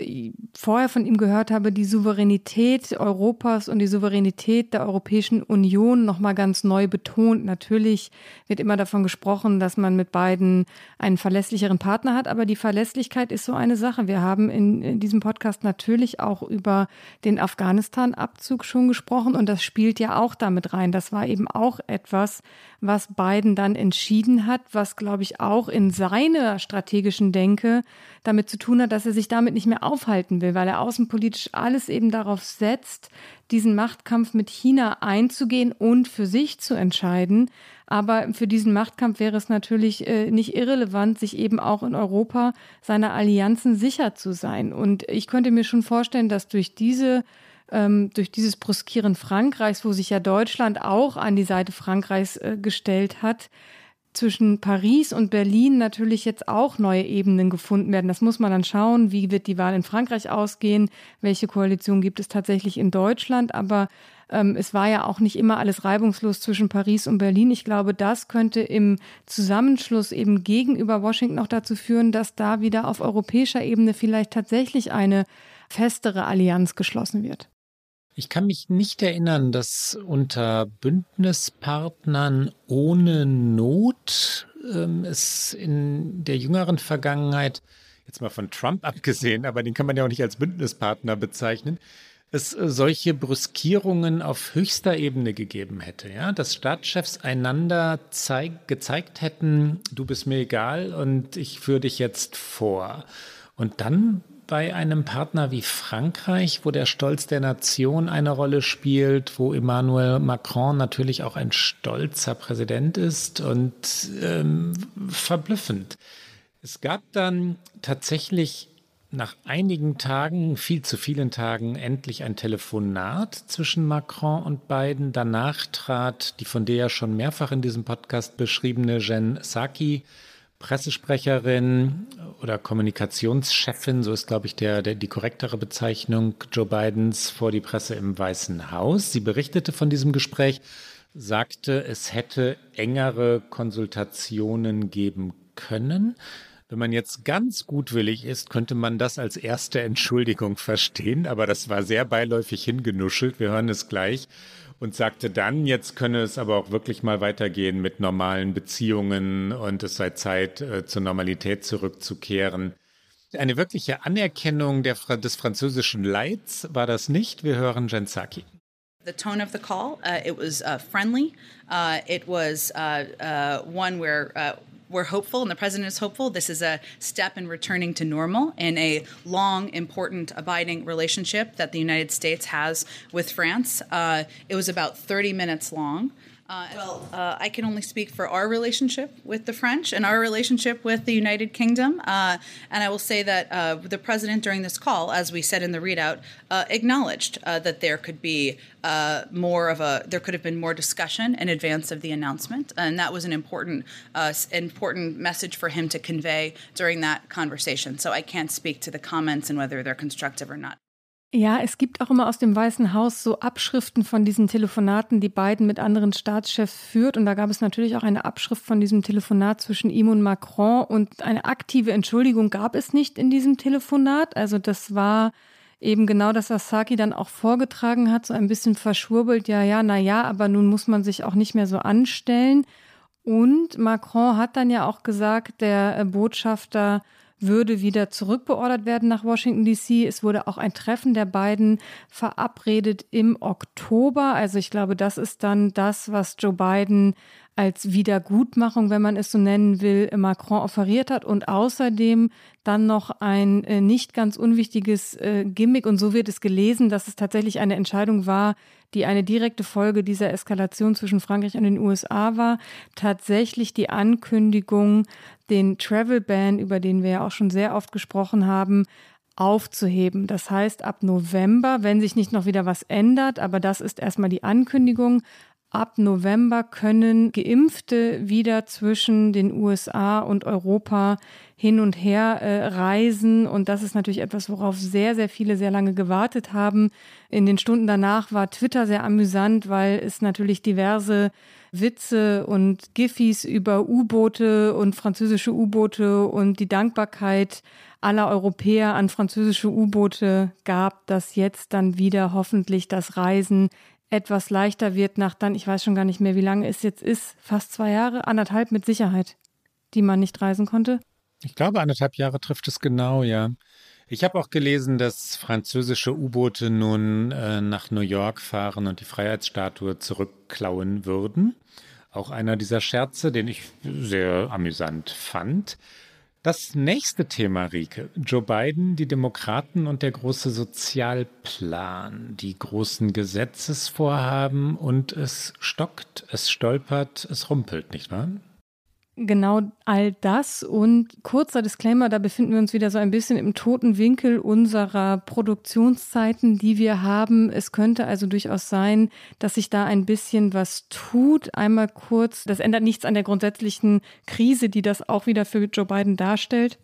Speaker 2: vorher von ihm gehört habe, die Souveränität Europas und die Souveränität der Europäischen Union nochmal ganz neu betont. Natürlich wird immer davon gesprochen, dass man mit beiden einen verlässlicheren Partner hat, aber die Verlässlichkeit ist so eine Sache. Wir haben in, in diesem Podcast natürlich auch über den Afghanistan-Abzug schon gesprochen und das spielt ja auch damit rein. Das war eben auch etwas, was Biden dann entschieden hat, was, glaube ich, auch in seiner strategischen Denke damit zu tun hat, dass er sich damit nicht mehr aufhalten will, weil er außenpolitisch alles eben darauf setzt, diesen Machtkampf mit China einzugehen und für sich zu entscheiden. Aber für diesen Machtkampf wäre es natürlich äh, nicht irrelevant, sich eben auch in Europa seiner Allianzen sicher zu sein. Und ich könnte mir schon vorstellen, dass durch diese ähm, durch dieses Bruskieren Frankreichs, wo sich ja Deutschland auch an die Seite Frankreichs äh, gestellt hat, zwischen Paris und Berlin natürlich jetzt auch neue Ebenen gefunden werden. Das muss man dann schauen, wie wird die Wahl in Frankreich ausgehen, welche Koalition gibt es tatsächlich in Deutschland. Aber ähm, es war ja auch nicht immer alles reibungslos zwischen Paris und Berlin. Ich glaube, das könnte im Zusammenschluss eben gegenüber Washington auch dazu führen, dass da wieder auf europäischer Ebene vielleicht tatsächlich eine festere Allianz geschlossen wird.
Speaker 1: Ich kann mich nicht erinnern, dass unter Bündnispartnern ohne Not ähm, es in der jüngeren Vergangenheit, jetzt mal von Trump abgesehen, aber den kann man ja auch nicht als Bündnispartner bezeichnen, es äh, solche Brüskierungen auf höchster Ebene gegeben hätte, ja, dass Staatschefs einander zeig, gezeigt hätten, du bist mir egal und ich führe dich jetzt vor. Und dann bei einem Partner wie Frankreich, wo der Stolz der Nation eine Rolle spielt, wo Emmanuel Macron natürlich auch ein stolzer Präsident ist und ähm, verblüffend. Es gab dann tatsächlich nach einigen Tagen, viel zu vielen Tagen, endlich ein Telefonat zwischen Macron und Biden. Danach trat die von der ja schon mehrfach in diesem Podcast beschriebene Jen Psaki Pressesprecherin oder Kommunikationschefin, so ist, glaube ich, der, der, die korrektere Bezeichnung Joe Bidens vor die Presse im Weißen Haus. Sie berichtete von diesem Gespräch, sagte, es hätte engere Konsultationen geben können. Wenn man jetzt ganz gutwillig ist, könnte man das als erste Entschuldigung verstehen, aber das war sehr beiläufig hingenuschelt. Wir hören es gleich und sagte dann, jetzt könne es aber auch wirklich mal weitergehen mit normalen Beziehungen und es sei Zeit, äh, zur Normalität zurückzukehren. Eine wirkliche Anerkennung der, des französischen Leids war das nicht. Wir hören Jensaki.
Speaker 4: The tone of the call, uh, it was uh, friendly. Uh, it was uh, uh, one where uh, we're hopeful, and the president is hopeful. This is a step in returning to normal in a long, important, abiding relationship that the United States has with France. Uh, it was about 30 minutes long. Uh, well, uh, I can only speak for our relationship with the French and our relationship with the United Kingdom. Uh, and I will say that uh, the president, during this call, as we said in the readout, uh, acknowledged uh, that there could be more of a, there could have been more discussion in advance of the announcement, and that was an important, important message for him to convey during that conversation. So I can't speak to the comments and whether they're constructive or not.
Speaker 2: Ja, es gibt auch immer aus dem Weißen Haus so Abschriften von diesen Telefonaten, die Biden mit anderen Staatschefs führt. Und da gab es natürlich auch eine Abschrift von diesem Telefonat zwischen ihm und Macron. Und eine aktive Entschuldigung gab es nicht in diesem Telefonat. Also das war eben genau das, was Saki dann auch vorgetragen hat, so ein bisschen verschwurbelt. Ja, ja, na ja, aber nun muss man sich auch nicht mehr so anstellen. Und Macron hat dann ja auch gesagt, der Botschafter würde wieder zurückbeordert werden nach Washington, DC. Es wurde auch ein Treffen der beiden verabredet im Oktober. Also ich glaube, das ist dann das, was Joe Biden als Wiedergutmachung, wenn man es so nennen will, Macron offeriert hat und außerdem dann noch ein äh, nicht ganz unwichtiges äh, Gimmick und so wird es gelesen, dass es tatsächlich eine Entscheidung war, die eine direkte Folge dieser Eskalation zwischen Frankreich und den USA war, tatsächlich die Ankündigung, den Travel Ban, über den wir ja auch schon sehr oft gesprochen haben, aufzuheben. Das heißt, ab November, wenn sich nicht noch wieder was ändert, aber das ist erstmal die Ankündigung, ab November können Geimpfte wieder zwischen den USA und Europa hin und her äh, reisen. Und das ist natürlich etwas, worauf sehr, sehr viele sehr lange gewartet haben. In den Stunden danach war Twitter sehr amüsant, weil es natürlich diverse Witze und Giffys über U-Boote und französische U-Boote und die Dankbarkeit aller Europäer an französische U-Boote gab, dass jetzt dann wieder hoffentlich das Reisen etwas leichter wird nach dann, ich weiß schon gar nicht mehr, wie lange es jetzt ist, fast zwei Jahre, anderthalb mit Sicherheit, die man nicht reisen konnte.
Speaker 1: Ich glaube, anderthalb Jahre trifft es genau, ja. Ich habe auch gelesen, dass französische U-Boote nun äh, nach New York fahren und die Freiheitsstatue zurückklauen würden. Auch einer dieser Scherze, den ich sehr amüsant fand. Das nächste Thema, Rike. Joe Biden, die Demokraten und der große Sozialplan, die großen Gesetzesvorhaben und es stockt, es stolpert, es rumpelt, nicht wahr?
Speaker 2: Genau all das und kurzer Disclaimer, da befinden wir uns wieder so ein bisschen im toten Winkel unserer Produktionszeiten, die wir haben. Es könnte also durchaus sein, dass sich da ein bisschen was tut. Einmal kurz, das ändert nichts an der grundsätzlichen Krise, die das auch wieder für Joe Biden darstellt.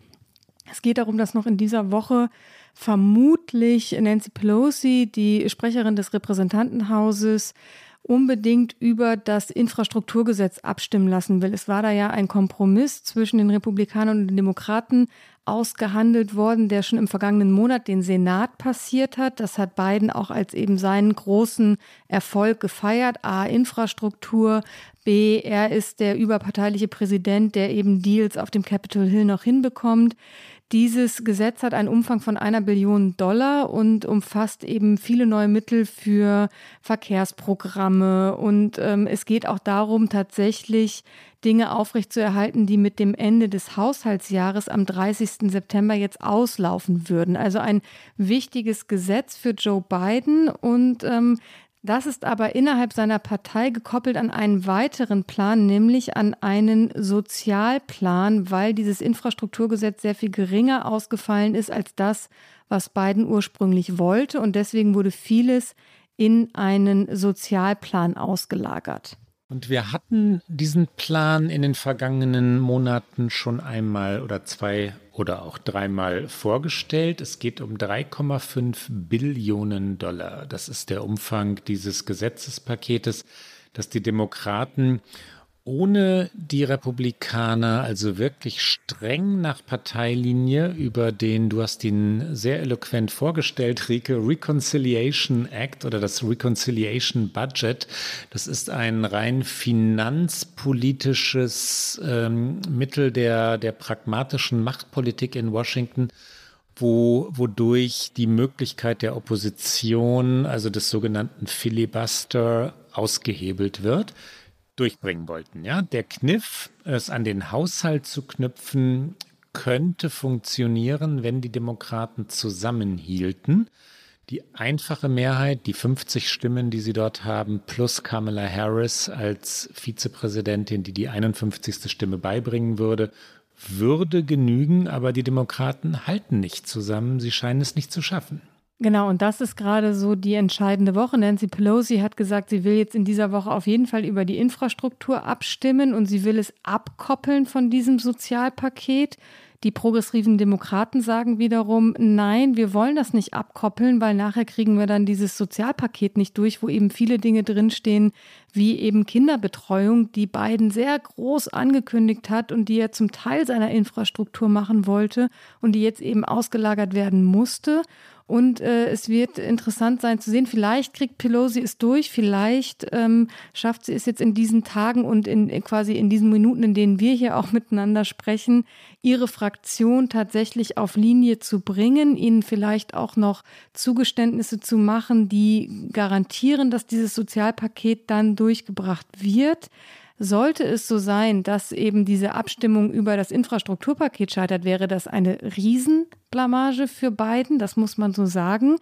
Speaker 2: Es geht darum, dass noch in dieser Woche vermutlich Nancy Pelosi, die Sprecherin des Repräsentantenhauses, unbedingt über das Infrastrukturgesetz abstimmen lassen will. Es war da ja ein Kompromiss zwischen den Republikanern und den Demokraten ausgehandelt worden, der schon im vergangenen Monat den Senat passiert hat. Das hat Biden auch als eben seinen großen Erfolg gefeiert. A, Infrastruktur. B, er ist der überparteiliche Präsident, der eben Deals auf dem Capitol Hill noch hinbekommt. Dieses Gesetz hat einen Umfang von einer Billion Dollar und umfasst eben viele neue Mittel für Verkehrsprogramme. Und ähm, es geht auch darum, tatsächlich Dinge aufrechtzuerhalten, die mit dem Ende des Haushaltsjahres am 30. September jetzt auslaufen würden. Also ein wichtiges Gesetz für Joe Biden und ähm, das ist aber innerhalb seiner Partei gekoppelt an einen weiteren Plan, nämlich an einen Sozialplan, weil dieses Infrastrukturgesetz sehr viel geringer ausgefallen ist als das, was Biden ursprünglich wollte. Und deswegen wurde vieles in einen Sozialplan ausgelagert.
Speaker 1: Und wir hatten diesen Plan in den vergangenen Monaten schon einmal oder zwei oder auch dreimal vorgestellt. Es geht um 3,5 Billionen Dollar. Das ist der Umfang dieses Gesetzespaketes, das die Demokraten ohne die Republikaner, also wirklich streng nach Parteilinie über den, du hast ihn sehr eloquent vorgestellt, Rike, Reconciliation Act oder das Reconciliation Budget. Das ist ein rein finanzpolitisches ähm, Mittel der, der pragmatischen Machtpolitik in Washington wo, wodurch die Möglichkeit der Opposition, also des sogenannten Filibuster, ausgehebelt wird durchbringen wollten. Ja, der Kniff, es an den Haushalt zu knüpfen, könnte funktionieren, wenn die Demokraten zusammenhielten. Die einfache Mehrheit, die 50 Stimmen, die sie dort haben, plus Kamala Harris als Vizepräsidentin, die die 51. Stimme beibringen würde, würde genügen, aber die Demokraten halten nicht zusammen. Sie scheinen es nicht zu schaffen.
Speaker 2: Genau, und das ist gerade so die entscheidende Woche. Nancy Pelosi hat gesagt, sie will jetzt in dieser Woche auf jeden Fall über die Infrastruktur abstimmen und sie will es abkoppeln von diesem Sozialpaket. Die progressiven Demokraten sagen wiederum, nein, wir wollen das nicht abkoppeln, weil nachher kriegen wir dann dieses Sozialpaket nicht durch, wo eben viele Dinge drinstehen, wie eben Kinderbetreuung, die Biden sehr groß angekündigt hat und die er zum Teil seiner Infrastruktur machen wollte und die jetzt eben ausgelagert werden musste. Und äh, es wird interessant sein zu sehen, vielleicht kriegt Pelosi es durch, vielleicht ähm, schafft sie es jetzt in diesen Tagen und in, quasi in diesen Minuten, in denen wir hier auch miteinander sprechen, ihre Fraktion tatsächlich auf Linie zu bringen, ihnen vielleicht auch noch Zugeständnisse zu machen, die garantieren, dass dieses Sozialpaket dann durchgebracht wird. Sollte es so sein, dass eben diese Abstimmung über das Infrastrukturpaket scheitert, wäre das eine Riesenblamage für Biden, das muss man so sagen.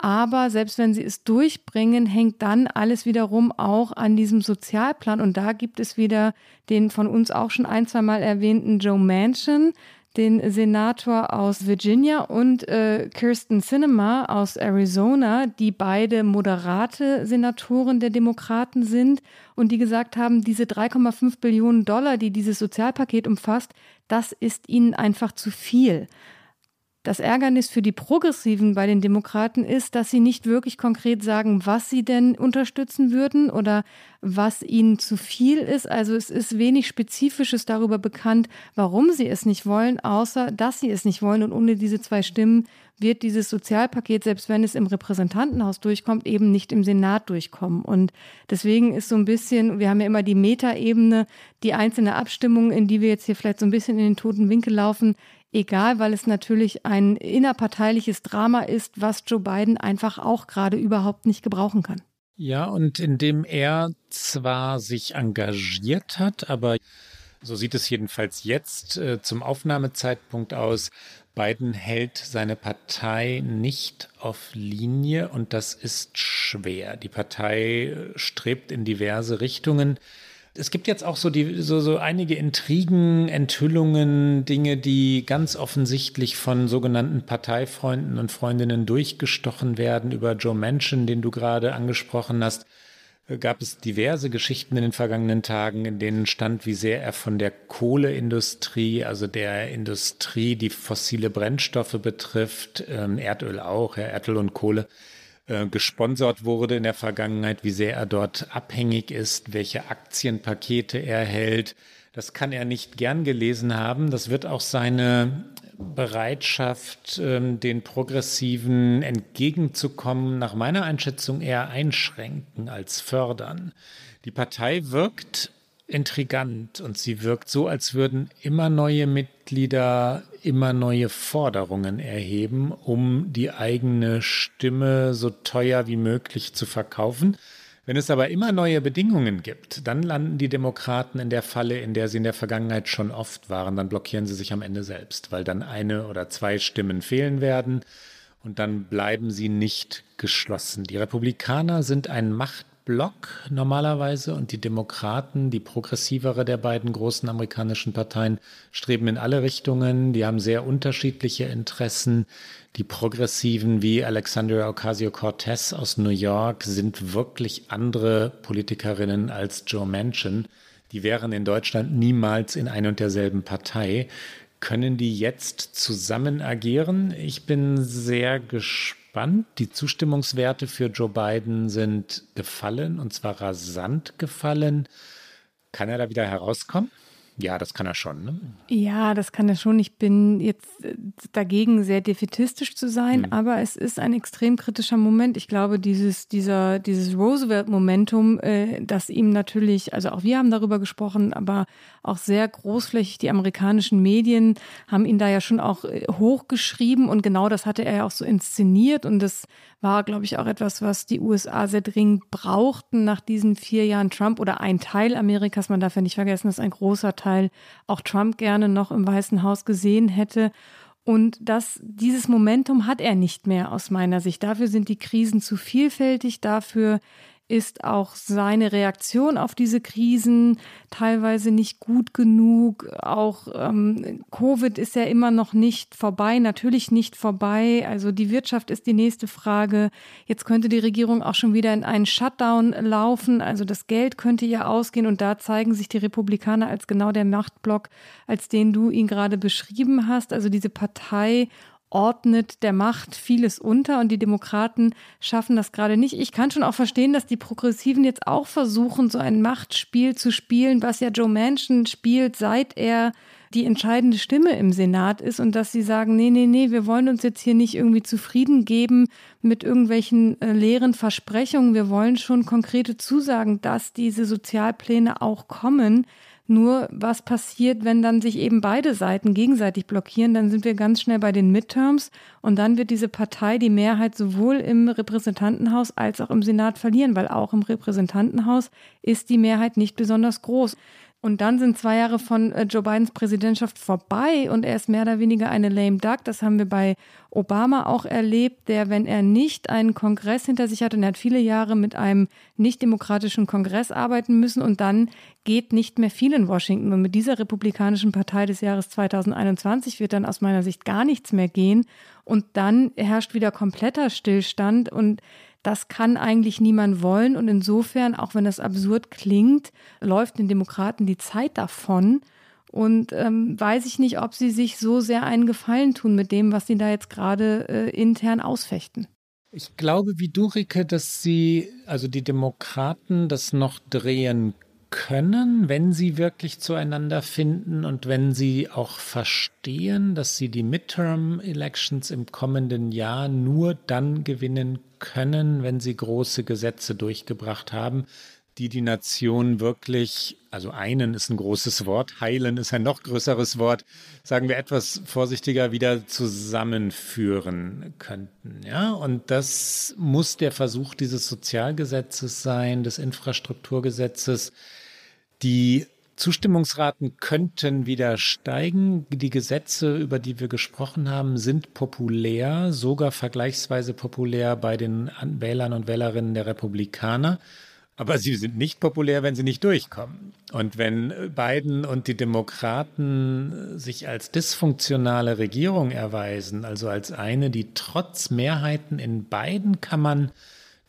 Speaker 2: Aber selbst wenn sie es durchbringen, hängt dann alles wiederum auch an diesem Sozialplan. Und da gibt es wieder den von uns auch schon ein, zwei Mal erwähnten Joe Manchin, den Senator aus Virginia und äh, Kirsten Sinema aus Arizona, die beide moderate Senatoren der Demokraten sind und die gesagt haben, diese 3,5 Billionen Dollar, die dieses Sozialpaket umfasst, das ist ihnen einfach zu viel. Das Ärgernis für die Progressiven bei den Demokraten ist, dass sie nicht wirklich konkret sagen, was sie denn unterstützen würden oder was ihnen zu viel ist. Also es ist wenig Spezifisches darüber bekannt, warum sie es nicht wollen, außer dass sie es nicht wollen. Und ohne diese zwei Stimmen wird dieses Sozialpaket, selbst wenn es im Repräsentantenhaus durchkommt, eben nicht im Senat durchkommen. Und deswegen ist so ein bisschen, wir haben ja immer die Metaebene, die einzelne Abstimmung, in die wir jetzt hier vielleicht so ein bisschen in den toten Winkel laufen, egal, weil es natürlich ein innerparteiliches Drama ist, was Joe Biden einfach auch gerade überhaupt nicht gebrauchen kann.
Speaker 1: Ja, und indem er zwar sich engagiert hat, aber so sieht es jedenfalls jetzt äh, zum Aufnahmezeitpunkt aus, Biden hält seine Partei nicht auf Linie und das ist schwer. Die Partei äh, strebt in diverse Richtungen es gibt jetzt auch so, die, so, so einige Intrigen, Enthüllungen, Dinge, die ganz offensichtlich von sogenannten Parteifreunden und Freundinnen durchgestochen werden. Über Joe Manchin, den du gerade angesprochen hast, äh, gab es diverse Geschichten in den vergangenen Tagen, in denen stand, wie sehr er von der Kohleindustrie, also der Industrie, die fossile Brennstoffe betrifft, ähm, Erdöl auch, Erdöl und Kohle, äh, gesponsert wurde in der Vergangenheit, wie sehr er dort abhängig ist, welche Aktienpakete er hält. Das kann er nicht gern gelesen haben. Das wird auch seine Bereitschaft, ähm, den Progressiven entgegenzukommen, nach meiner Einschätzung eher einschränken als fördern. Die Partei wirkt intrigant und sie wirkt so, als würden immer neue Mitglieder immer neue Forderungen erheben, um die eigene Stimme so teuer wie möglich zu verkaufen. Wenn es aber immer neue Bedingungen gibt, dann landen die Demokraten in der Falle, in der sie in der Vergangenheit schon oft waren. Dann blockieren sie sich am Ende selbst, weil dann eine oder zwei Stimmen fehlen werden und dann bleiben sie nicht geschlossen. Die Republikaner sind ein Macht Block normalerweise und die Demokraten, die progressivere der beiden großen amerikanischen Parteien, streben in alle Richtungen. Die haben sehr unterschiedliche Interessen. Die Progressiven wie Alexandria Ocasio-Cortez aus New York sind wirklich andere Politikerinnen als Joe Manchin. Die wären in Deutschland niemals in ein und derselben Partei. Können die jetzt zusammen agieren? Ich bin sehr gespannt spannend. Die Zustimmungswerte für Joe Biden sind gefallen und zwar rasant gefallen. Kann er da wieder herauskommen? Ja, das kann er schon. Ne?
Speaker 2: Ja, das kann er schon. Ich bin jetzt äh, dagegen, sehr defetistisch zu sein, mhm. aber es ist ein extrem kritischer Moment. Ich glaube, dieses, dieser, dieses Roosevelt-Momentum, äh, das ihm natürlich, also auch wir haben darüber gesprochen, aber auch sehr großflächig die amerikanischen Medien haben ihn da ja schon auch äh, hochgeschrieben und genau das hatte er ja auch so inszeniert und das war, glaube ich, auch etwas, was die USA sehr dringend brauchten nach diesen vier Jahren Trump oder ein Teil Amerikas. Man darf ja nicht vergessen, dass ein großer Teil auch Trump gerne noch im Weißen Haus gesehen hätte. Und das, dieses Momentum hat er nicht mehr aus meiner Sicht. Dafür sind die Krisen zu vielfältig. Dafür ist auch seine Reaktion auf diese Krisen teilweise nicht gut genug. Auch ähm, Covid ist ja immer noch nicht vorbei, natürlich nicht vorbei. Also die Wirtschaft ist die nächste Frage. Jetzt könnte die Regierung auch schon wieder in einen Shutdown laufen. Also das Geld könnte ja ausgehen und da zeigen sich die Republikaner als genau der Machtblock, als den du ihn gerade beschrieben hast. Also diese Partei ordnet der Macht vieles unter und die Demokraten schaffen das gerade nicht. Ich kann schon auch verstehen, dass die Progressiven jetzt auch versuchen, so ein Machtspiel zu spielen, was ja Joe Manchin spielt, seit er die entscheidende Stimme im Senat ist und dass sie sagen, nee, nee, nee, wir wollen uns jetzt hier nicht irgendwie zufrieden geben mit irgendwelchen äh, leeren Versprechungen. Wir wollen schon konkrete Zusagen, dass diese Sozialpläne auch kommen. Nur was passiert, wenn dann sich eben beide Seiten gegenseitig blockieren, dann sind wir ganz schnell bei den Midterms und dann wird diese Partei die Mehrheit sowohl im Repräsentantenhaus als auch im Senat verlieren, weil auch im Repräsentantenhaus ist die Mehrheit nicht besonders groß. Und dann sind zwei Jahre von äh, Joe Bidens Präsidentschaft vorbei und er ist mehr oder weniger eine lame duck. Das haben wir bei Obama auch erlebt, der, wenn er nicht einen Kongress hinter sich hat, und er hat viele Jahre mit einem nicht demokratischen Kongress arbeiten müssen und dann geht nicht mehr viel in Washington. Und mit dieser Republikanischen Partei des Jahres 2021 wird dann aus meiner Sicht gar nichts mehr gehen. Und dann herrscht wieder kompletter Stillstand und das kann eigentlich niemand wollen. Und insofern, auch wenn das absurd klingt, läuft den Demokraten die Zeit davon. Und ähm, weiß ich nicht, ob sie sich so sehr einen Gefallen tun mit dem, was sie da jetzt gerade äh, intern ausfechten.
Speaker 1: Ich glaube, wie du, Rike, dass sie, also die Demokraten, das noch drehen können, wenn sie wirklich zueinander finden und wenn sie auch verstehen, dass sie die Midterm-Elections im kommenden Jahr nur dann gewinnen können, wenn sie große Gesetze durchgebracht haben, die die Nation wirklich, also einen ist ein großes Wort, heilen ist ein noch größeres Wort, sagen wir etwas vorsichtiger, wieder zusammenführen könnten. Ja, und das muss der Versuch dieses Sozialgesetzes sein, des Infrastrukturgesetzes, die Zustimmungsraten könnten wieder steigen. Die Gesetze, über die wir gesprochen haben, sind populär, sogar vergleichsweise populär bei den Wählern und Wählerinnen der Republikaner. Aber sie sind nicht populär, wenn sie nicht durchkommen. Und wenn Biden und die Demokraten sich als dysfunktionale Regierung erweisen, also als eine, die trotz Mehrheiten in beiden Kammern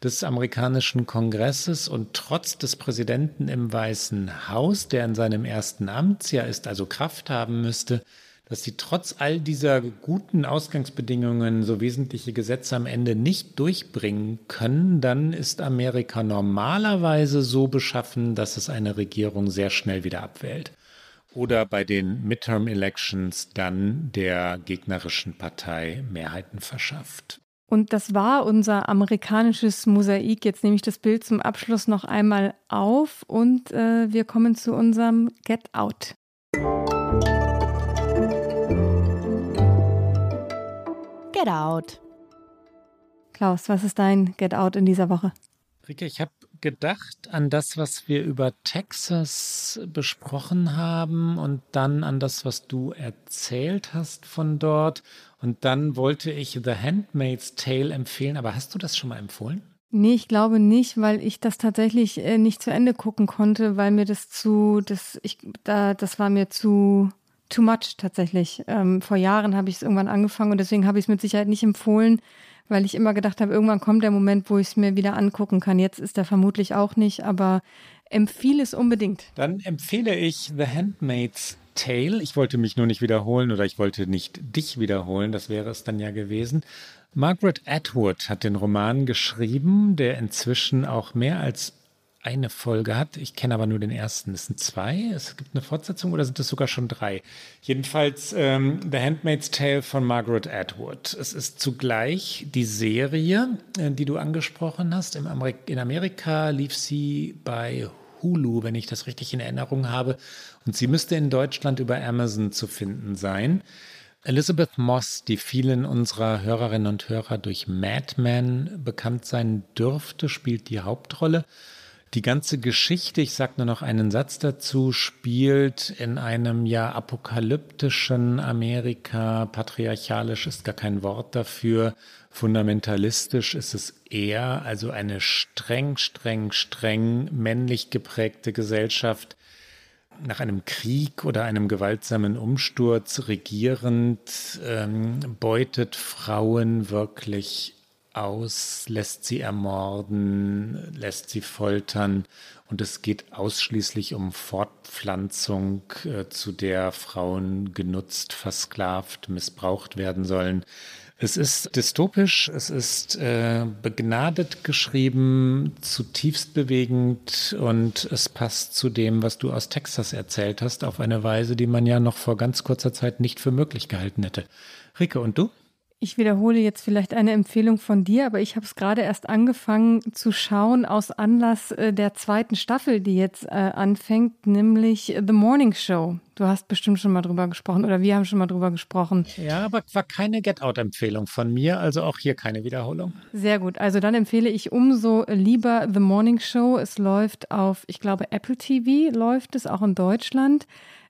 Speaker 1: des amerikanischen Kongresses und trotz des Präsidenten im Weißen Haus, der in seinem ersten Amtsjahr ist, also Kraft haben müsste, dass sie trotz all dieser guten Ausgangsbedingungen so wesentliche Gesetze am Ende nicht durchbringen können, dann ist Amerika normalerweise so beschaffen, dass es eine Regierung sehr schnell wieder abwählt. Oder bei den Midterm Elections dann der gegnerischen Partei Mehrheiten verschafft.
Speaker 2: Und das war unser amerikanisches Mosaik. Jetzt nehme ich das Bild zum Abschluss noch einmal auf und äh, wir kommen zu unserem Get Out.
Speaker 5: Get Out.
Speaker 2: Klaus, was ist dein Get Out in dieser Woche?
Speaker 1: Rike, ich habe gedacht an das, was wir über Texas besprochen haben und dann an das, was du erzählt hast von dort. Und dann wollte ich The Handmaid's Tale empfehlen, aber hast du das schon mal empfohlen?
Speaker 2: Nee, ich glaube nicht, weil ich das tatsächlich äh, nicht zu Ende gucken konnte, weil mir das zu, das, ich, da, das war mir zu, too much tatsächlich. Ähm, vor Jahren habe ich es irgendwann angefangen und deswegen habe ich es mit Sicherheit nicht empfohlen weil ich immer gedacht habe, irgendwann kommt der Moment, wo ich es mir wieder angucken kann. Jetzt ist er vermutlich auch nicht, aber empfehle es unbedingt.
Speaker 1: Dann empfehle ich The Handmaid's Tale. Ich wollte mich nur nicht wiederholen oder ich wollte nicht dich wiederholen, das wäre es dann ja gewesen. Margaret Atwood hat den Roman geschrieben, der inzwischen auch mehr als eine Folge hat. Ich kenne aber nur den ersten. Es sind zwei. Es gibt eine Fortsetzung oder sind es sogar schon drei? Jedenfalls ähm, The Handmaid's Tale von Margaret Atwood. Es ist zugleich die Serie, äh, die du angesprochen hast. Im Amerik in Amerika lief sie bei Hulu, wenn ich das richtig in Erinnerung habe. Und sie müsste in Deutschland über Amazon zu finden sein. Elizabeth Moss, die vielen unserer Hörerinnen und Hörer durch Mad Men bekannt sein dürfte, spielt die Hauptrolle. Die ganze Geschichte, ich sage nur noch einen Satz dazu, spielt in einem ja apokalyptischen Amerika, patriarchalisch ist gar kein Wort dafür, fundamentalistisch ist es eher, also eine streng, streng, streng männlich geprägte Gesellschaft, nach einem Krieg oder einem gewaltsamen Umsturz regierend, ähm, beutet Frauen wirklich aus, lässt sie ermorden, lässt sie foltern und es geht ausschließlich um Fortpflanzung, äh, zu der Frauen genutzt, versklavt, missbraucht werden sollen. Es ist dystopisch, es ist äh, begnadet geschrieben, zutiefst bewegend und es passt zu dem, was du aus Texas erzählt hast, auf eine Weise, die man ja noch vor ganz kurzer Zeit nicht für möglich gehalten hätte. Rike, und du?
Speaker 2: Ich wiederhole jetzt vielleicht eine Empfehlung von dir, aber ich habe es gerade erst angefangen zu schauen aus Anlass äh, der zweiten Staffel, die jetzt äh, anfängt, nämlich The Morning Show. Du hast bestimmt schon mal drüber gesprochen oder wir haben schon mal drüber gesprochen.
Speaker 1: Ja, aber war keine Get Out-Empfehlung von mir, also auch hier keine Wiederholung.
Speaker 2: Sehr gut. Also dann empfehle ich umso lieber The Morning Show. Es läuft auf, ich glaube, Apple TV läuft es auch in Deutschland.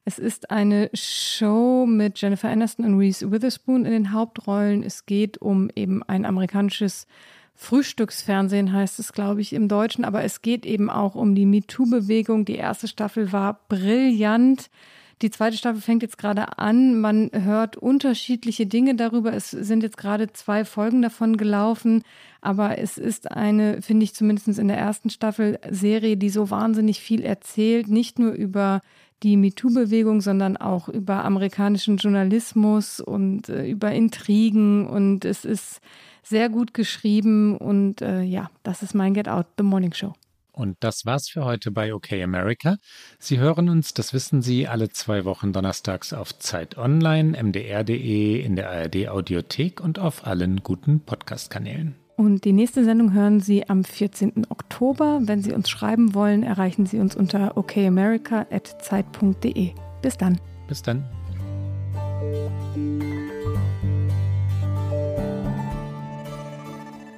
Speaker 2: Es ist eine Show mit Jennifer Aniston und Reese Witherspoon in den Hauptrollen. Es geht um eben ein amerikanisches Frühstücksfernsehen heißt es, glaube ich, im Deutschen. Aber es geht eben auch um die MeToo-Bewegung. Die erste Staffel war brillant. Die zweite Staffel fängt jetzt gerade an. Man hört unterschiedliche Dinge darüber. Es sind jetzt gerade zwei Folgen davon gelaufen. Aber es ist eine, finde ich zumindest in der ersten Staffel, Serie, die so wahnsinnig viel erzählt. Nicht nur über die MeToo-Bewegung, sondern auch über amerikanischen Journalismus und äh, über Intrigen. Und es ist sehr gut geschrieben. Und äh, ja, das ist mein Get Out, The Morning Show.
Speaker 1: Und das war's für heute bei OK America. Sie hören uns, das wissen Sie, alle zwei Wochen donnerstags auf Zeit Online, mdr.de, in der ARD Audiothek und auf allen guten Podcast-Kanälen.
Speaker 2: Und die nächste Sendung hören Sie am 14. Oktober. Wenn Sie uns schreiben wollen, erreichen Sie uns unter okamerica.zeit.de. Bis dann.
Speaker 1: Bis dann.